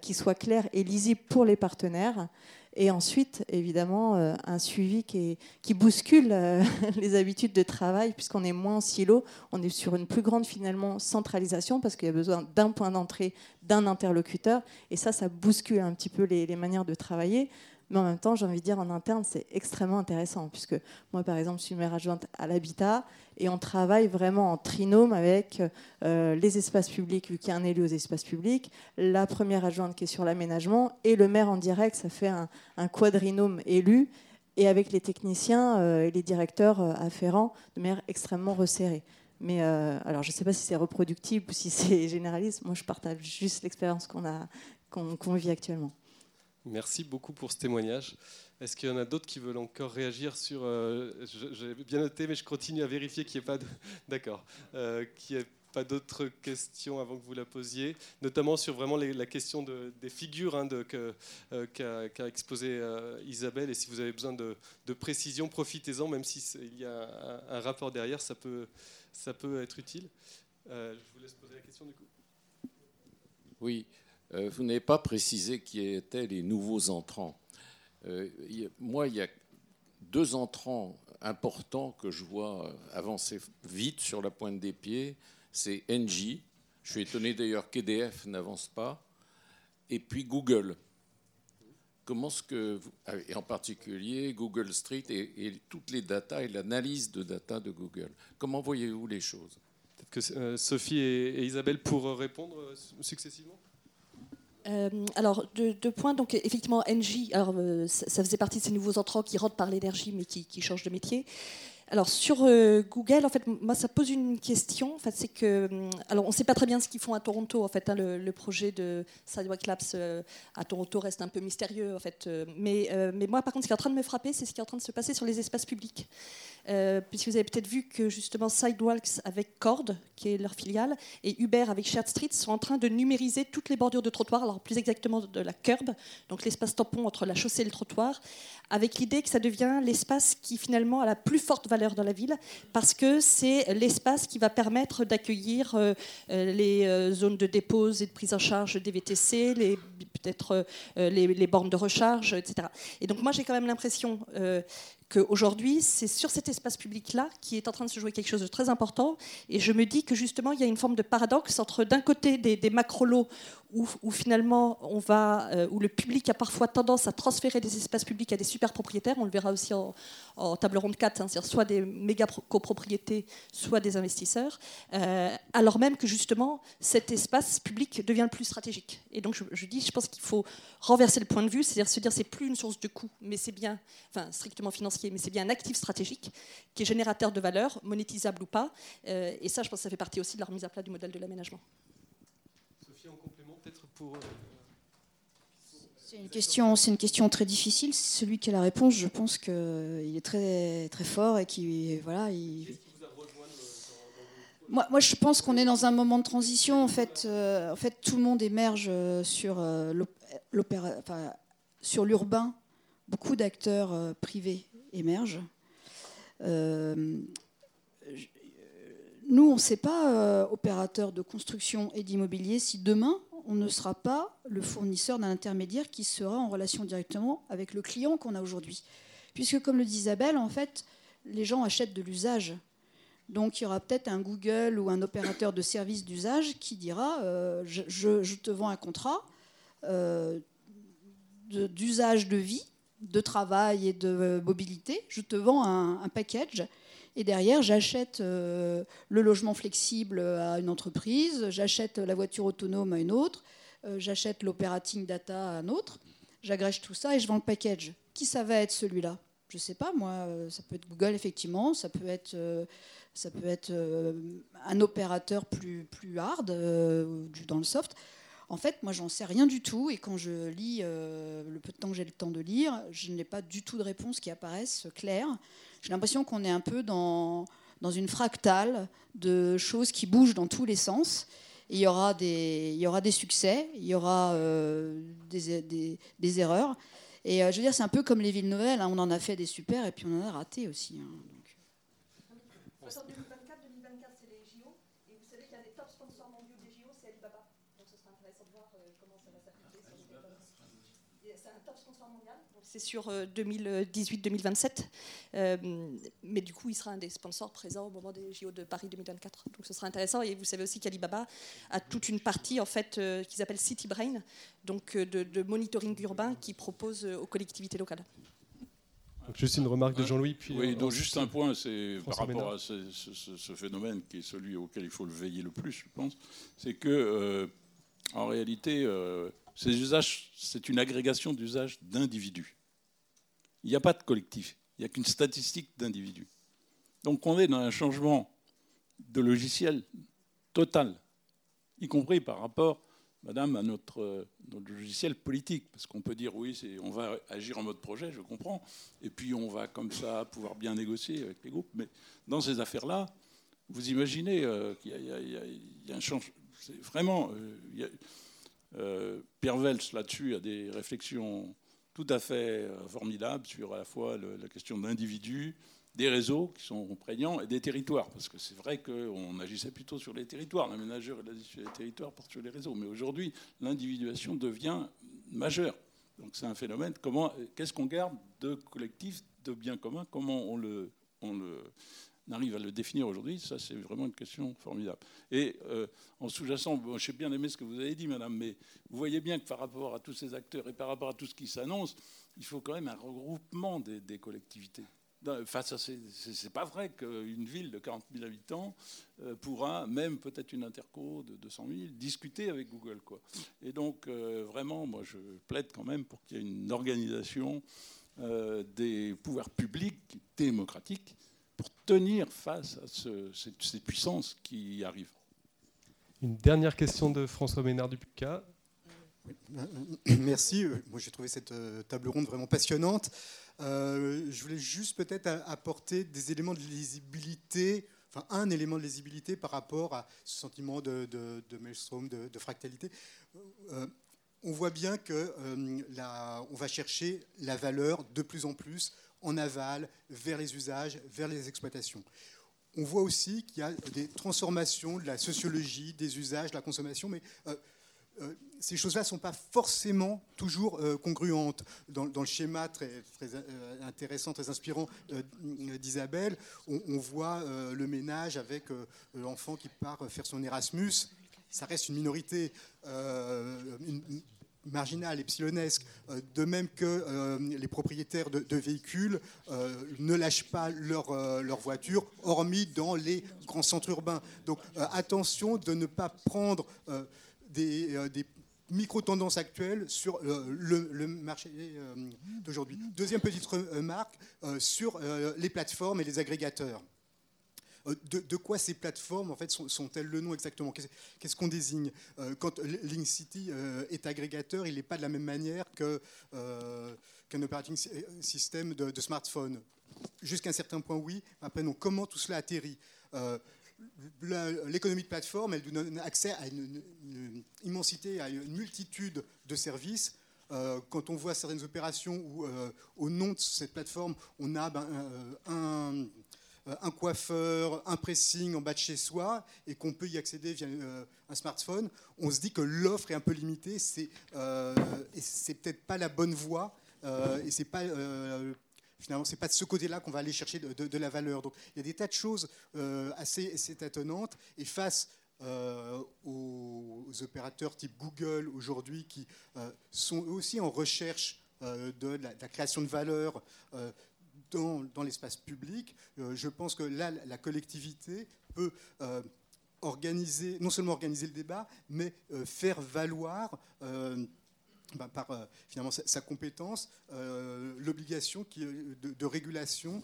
qui soit clair et lisible pour les partenaires. Et ensuite, évidemment, euh, un suivi qui, qui bouscule euh, les habitudes de travail, puisqu'on est moins en silo, on est sur une plus grande finalement centralisation, parce qu'il y a besoin d'un point d'entrée, d'un interlocuteur, et ça, ça bouscule un petit peu les, manières de travailler. Mais en même temps, j'ai envie de dire, en interne, c'est extrêmement intéressant, puisque moi, par exemple, je suis maire adjointe à l'habitat, et on travaille vraiment en trinôme avec euh, les espaces publics, vu qu'il y a un élu aux espaces publics, la première adjointe qui est sur l'aménagement, et le maire en direct, ça fait un, quadrinôme élu, et avec les techniciens euh, et les directeurs euh, afférents, de manière extrêmement resserrée. Mais alors, je ne sais pas si c'est reproductible ou si c'est généraliste. Moi, je partage juste l'expérience qu'on a, qu'on vit actuellement. Merci beaucoup pour ce témoignage. Est-ce qu'il y en a d'autres qui veulent encore réagir sur... Euh, j'ai bien noté, mais je continue à vérifier qu'il n'y ait pas... D'accord. Euh, pas d'autres questions avant que vous la posiez, notamment sur vraiment la question des figures hein, euh, qu'a exposé Isabelle. Et si vous avez besoin de, précision, profitez-en, même s'il y a un, rapport derrière, ça peut, ça peut être utile. je vous laisse poser la question du coup. Oui. Euh, vous n'avez pas précisé qui étaient les nouveaux entrants. Euh, moi, il y a deux entrants importants que je vois avancer vite sur la pointe des pieds. C'est Engie. Je suis étonné d'ailleurs qu'EDF n'avance pas. Et puis Google. Comment ce que, et en particulier Google Street et, toutes les datas et l'analyse de data de Google. Comment voyez-vous les choses? Peut-être que euh, Sophie et Isabelle pour répondre successivement? Euh, alors, deux, points. Donc, effectivement, Engie, alors, euh, ça, faisait partie de ces nouveaux entrants qui rentrent par l'énergie, mais qui, qui, changent de métier. Alors sur euh, Google, en fait, moi ça pose une question. En fait, c'est que, alors on ne sait pas très bien ce qu'ils font à Toronto. En fait, hein, le, projet de Sidewalk Labs à Toronto reste un peu mystérieux. En fait, mais, mais moi, par contre, ce qui est en train de me frapper, c'est ce qui est en train de se passer sur les espaces publics. Puisque vous avez peut-être vu que justement Sidewalks avec Cord, qui est leur filiale, et Uber avec Shared Street sont en train de numériser toutes les bordures de trottoir. Alors plus exactement de la curb, donc l'espace tampon entre la chaussée et le trottoir, avec l'idée que ça devient l'espace qui finalement a la plus forte valeur dans la ville, parce que c'est l'espace qui va permettre d'accueillir euh, euh, les euh, zones de dépose et de prise en charge des VTC, peut-être les, bornes de recharge, etc. Et donc moi j'ai quand même l'impression qu'aujourd'hui, c'est sur cet espace public-là qui est en train de se jouer quelque chose de très important. Et je me dis que justement, il y a une forme de paradoxe entre d'un côté des, des macro-lots où, finalement on va, euh, où le public a parfois tendance à transférer des espaces publics à des super propriétaires. On le verra aussi en, table ronde 4, hein, c'est-à-dire soit des méga copropriétés, soit des investisseurs, euh, alors même que justement cet espace public devient le plus stratégique. Et donc je, dis, je pense qu'il faut renverser le point de vue, c'est-à-dire se dire c'est plus une source de coût, mais c'est bien, enfin strictement financier, mais c'est bien un actif stratégique qui est générateur de valeur, monétisable ou pas. Euh, et ça, je pense que ça fait partie aussi de la remise à plat du modèle de l'aménagement. Euh, c'est une question, c'est une question très difficile. Celui qui a la réponse, je pense qu'il est très très fort et qui voilà. Moi, moi, je pense qu'on est dans un moment de transition. En fait, euh, en fait, tout le monde émerge euh, sur sur l'urbain. Beaucoup d'acteurs privés émergent. nous, on ne sait pas, opérateurs de construction et d'immobilier, si demain on ne sera pas le fournisseur d'un intermédiaire qui sera en relation directement avec le client qu'on a aujourd'hui. Puisque, comme le dit Isabelle, en fait, les gens achètent de l'usage. Donc, il y aura peut-être un Google ou un opérateur de services d'usage qui dira euh, je, te vends un contrat euh, d'usage de, vie, de travail et de mobilité. Je te vends un package et derrière, j'achète euh, le logement flexible à une entreprise, j'achète la voiture autonome à une autre, euh, j'achète l'operating data à un autre, j'agrège tout ça et je vends le package. Qui ça va être celui-là? Je ne sais pas, moi, euh, ça peut être Google, effectivement, ça peut être, ça peut être un opérateur plus, plus hard dans le soft. En fait, moi, j'en sais rien du tout. Et quand je lis, le peu de temps que j'ai le temps de lire, je n'ai pas du tout de réponses qui apparaissent claires. J'ai l'impression qu'on est un peu dans, dans une fractale de choses qui bougent dans tous les sens. il y aura des, il y aura des succès, il y aura euh, des, des, erreurs. Et euh, je veux dire, c'est un peu comme les villes nouvelles. Hein. On en a fait des super et puis on en a raté aussi. Hein. Donc. 2024, 2024, c'est les JO. Et vous savez qu'il y a des top sponsors mondiaux des JO, c'est Alibaba. Donc ce sera intéressant de voir euh, comment ça va s'appliquer sur les C'est un top sponsor mondial, c'est sur 2018-2027. Euh, mais du coup, il sera un des sponsors présents au moment des JO de Paris 2024. Donc ce sera intéressant. Et vous savez aussi qu'Alibaba a toute une partie en fait euh, qu'ils appellent City Brain, donc euh, de, de monitoring urbain qui propose aux collectivités locales. Donc, juste une remarque de Jean-Louis. Puis oui, donc juste un point, c'est par rapport à ce, ce, ce, phénomène qui est celui auquel il faut le veiller le plus, je pense, c'est que euh, en réalité, euh, ces usages, c'est une agrégation d'usages d'individus. Il n'y a pas de collectif, il n'y a qu'une statistique d'individus. Donc on est dans un changement de logiciel total, y compris par rapport madame, à notre, notre logiciel politique. Parce qu'on peut dire, oui, on va agir en mode projet, je comprends, et puis on va comme ça pouvoir bien négocier avec les groupes. Mais dans ces affaires-là, vous imaginez euh, qu'il y, a un changement. Vraiment, euh, euh, Pierre Vels, là-dessus, a des réflexions tout à fait formidables sur à la fois la question de l'individu, des réseaux qui sont prégnants et des territoires. Parce que c'est vrai qu'on agissait plutôt sur les territoires. L'aménageur et la des territoires portent sur les réseaux. Mais aujourd'hui, l'individuation devient majeure. Donc c'est un phénomène. Comment, qu'est-ce qu'on garde de collectif, de bien commun? Comment on le, on le arrive à le définir aujourd'hui Ça, c'est vraiment une question formidable. Et euh, en sous-jacent, bon, j'ai bien aimé ce que vous avez dit, madame, mais vous voyez bien que par rapport à tous ces acteurs et par rapport à tout ce qui s'annonce, il faut quand même un regroupement des, collectivités. Enfin, c'est pas vrai qu'une ville de 40 000 habitants euh, pourra, même peut-être une interco de 200 000, discuter avec Google. Quoi. Et donc, euh, vraiment, moi, je plaide quand même pour qu'il y ait une organisation des pouvoirs publics démocratiques pour tenir face à ces, puissances qui arrivent. Une dernière question de François Ménard du PUCA. Merci. Moi, j'ai trouvé cette table ronde vraiment passionnante. Euh, je voulais juste peut-être apporter des éléments de lisibilité, enfin un élément de lisibilité par rapport à ce sentiment de, de, maelstrom, de, fractalité. Euh, on voit bien que euh, on va chercher la valeur de plus en plus en aval, vers les usages, vers les exploitations. On voit aussi qu'il y a des transformations de la sociologie, des usages, de la consommation, mais euh, ces choses-là ne sont pas forcément toujours euh, congruentes. Dans, le schéma très, euh, intéressant, très inspirant d'Isabelle, on, voit le ménage avec l'enfant qui part faire son Erasmus. Ça reste une minorité marginale, epsilonesque, de même que les propriétaires de, véhicules ne lâchent pas leur, leur, voiture, hormis dans les grands centres urbains. Donc attention de ne pas prendre des, euh, micro-tendances actuelles sur euh, le, marché euh, d'aujourd'hui. Deuxième petite remarque sur les plateformes et les agrégateurs. De, quoi ces plateformes en fait sont-elles le nom exactement Qu'est-ce qu'on désigne Quand Link City est agrégateur, il n'est pas de la même manière qu'un operating system de, de smartphone? Jusqu'à un certain point, oui. Après, non. Comment tout cela atterrit l'économie de plateforme, elle donne accès à une, immensité, à une multitude de services. Euh, quand on voit certaines opérations où, euh, au nom de cette plateforme, on a ben, euh, un, coiffeur, un pressing en bas de chez soi, et qu'on peut y accéder via un smartphone, on se dit que l'offre est un peu limitée, c'est, et c'est peut-être pas la bonne voie, et c'est pas finalement, ce n'est pas de ce côté-là qu'on va aller chercher de, la valeur. Donc, il y a des tas de choses euh, assez, étonnantes. Et face euh, aux, opérateurs type Google aujourd'hui, qui euh, sont aussi en recherche de la, création de valeur dans, l'espace public, je pense que là, la collectivité peut organiser, non seulement organiser le débat, mais faire valoir ben, par euh, finalement sa, compétence, euh, l'obligation de, régulation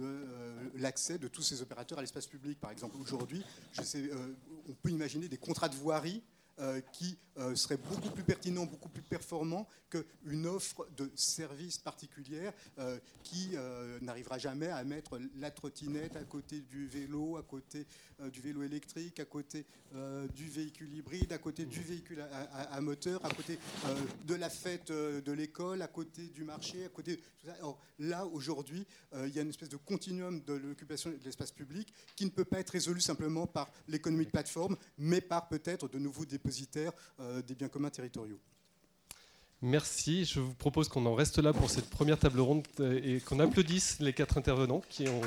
euh, de l'accès de tous ces opérateurs à l'espace public. Par exemple, aujourd'hui, on peut imaginer des contrats de voirie euh, qui euh, serait beaucoup plus pertinent, beaucoup plus performant qu'une offre de service particulière euh, qui n'arrivera jamais à mettre la trottinette à côté du vélo, à côté du vélo électrique, à côté du véhicule hybride, à côté du véhicule à, moteur, à côté de la fête de l'école, à côté du marché, à côté ça. là, aujourd'hui, il y a une espèce de continuum de l'occupation de l'espace public qui ne peut pas être résolu simplement par l'économie de plateforme, mais par peut-être de nouveaux euh, des biens communs territoriaux. Merci. Je vous propose qu'on en reste là pour cette première table ronde euh, et qu'on applaudisse les quatre intervenants qui ont.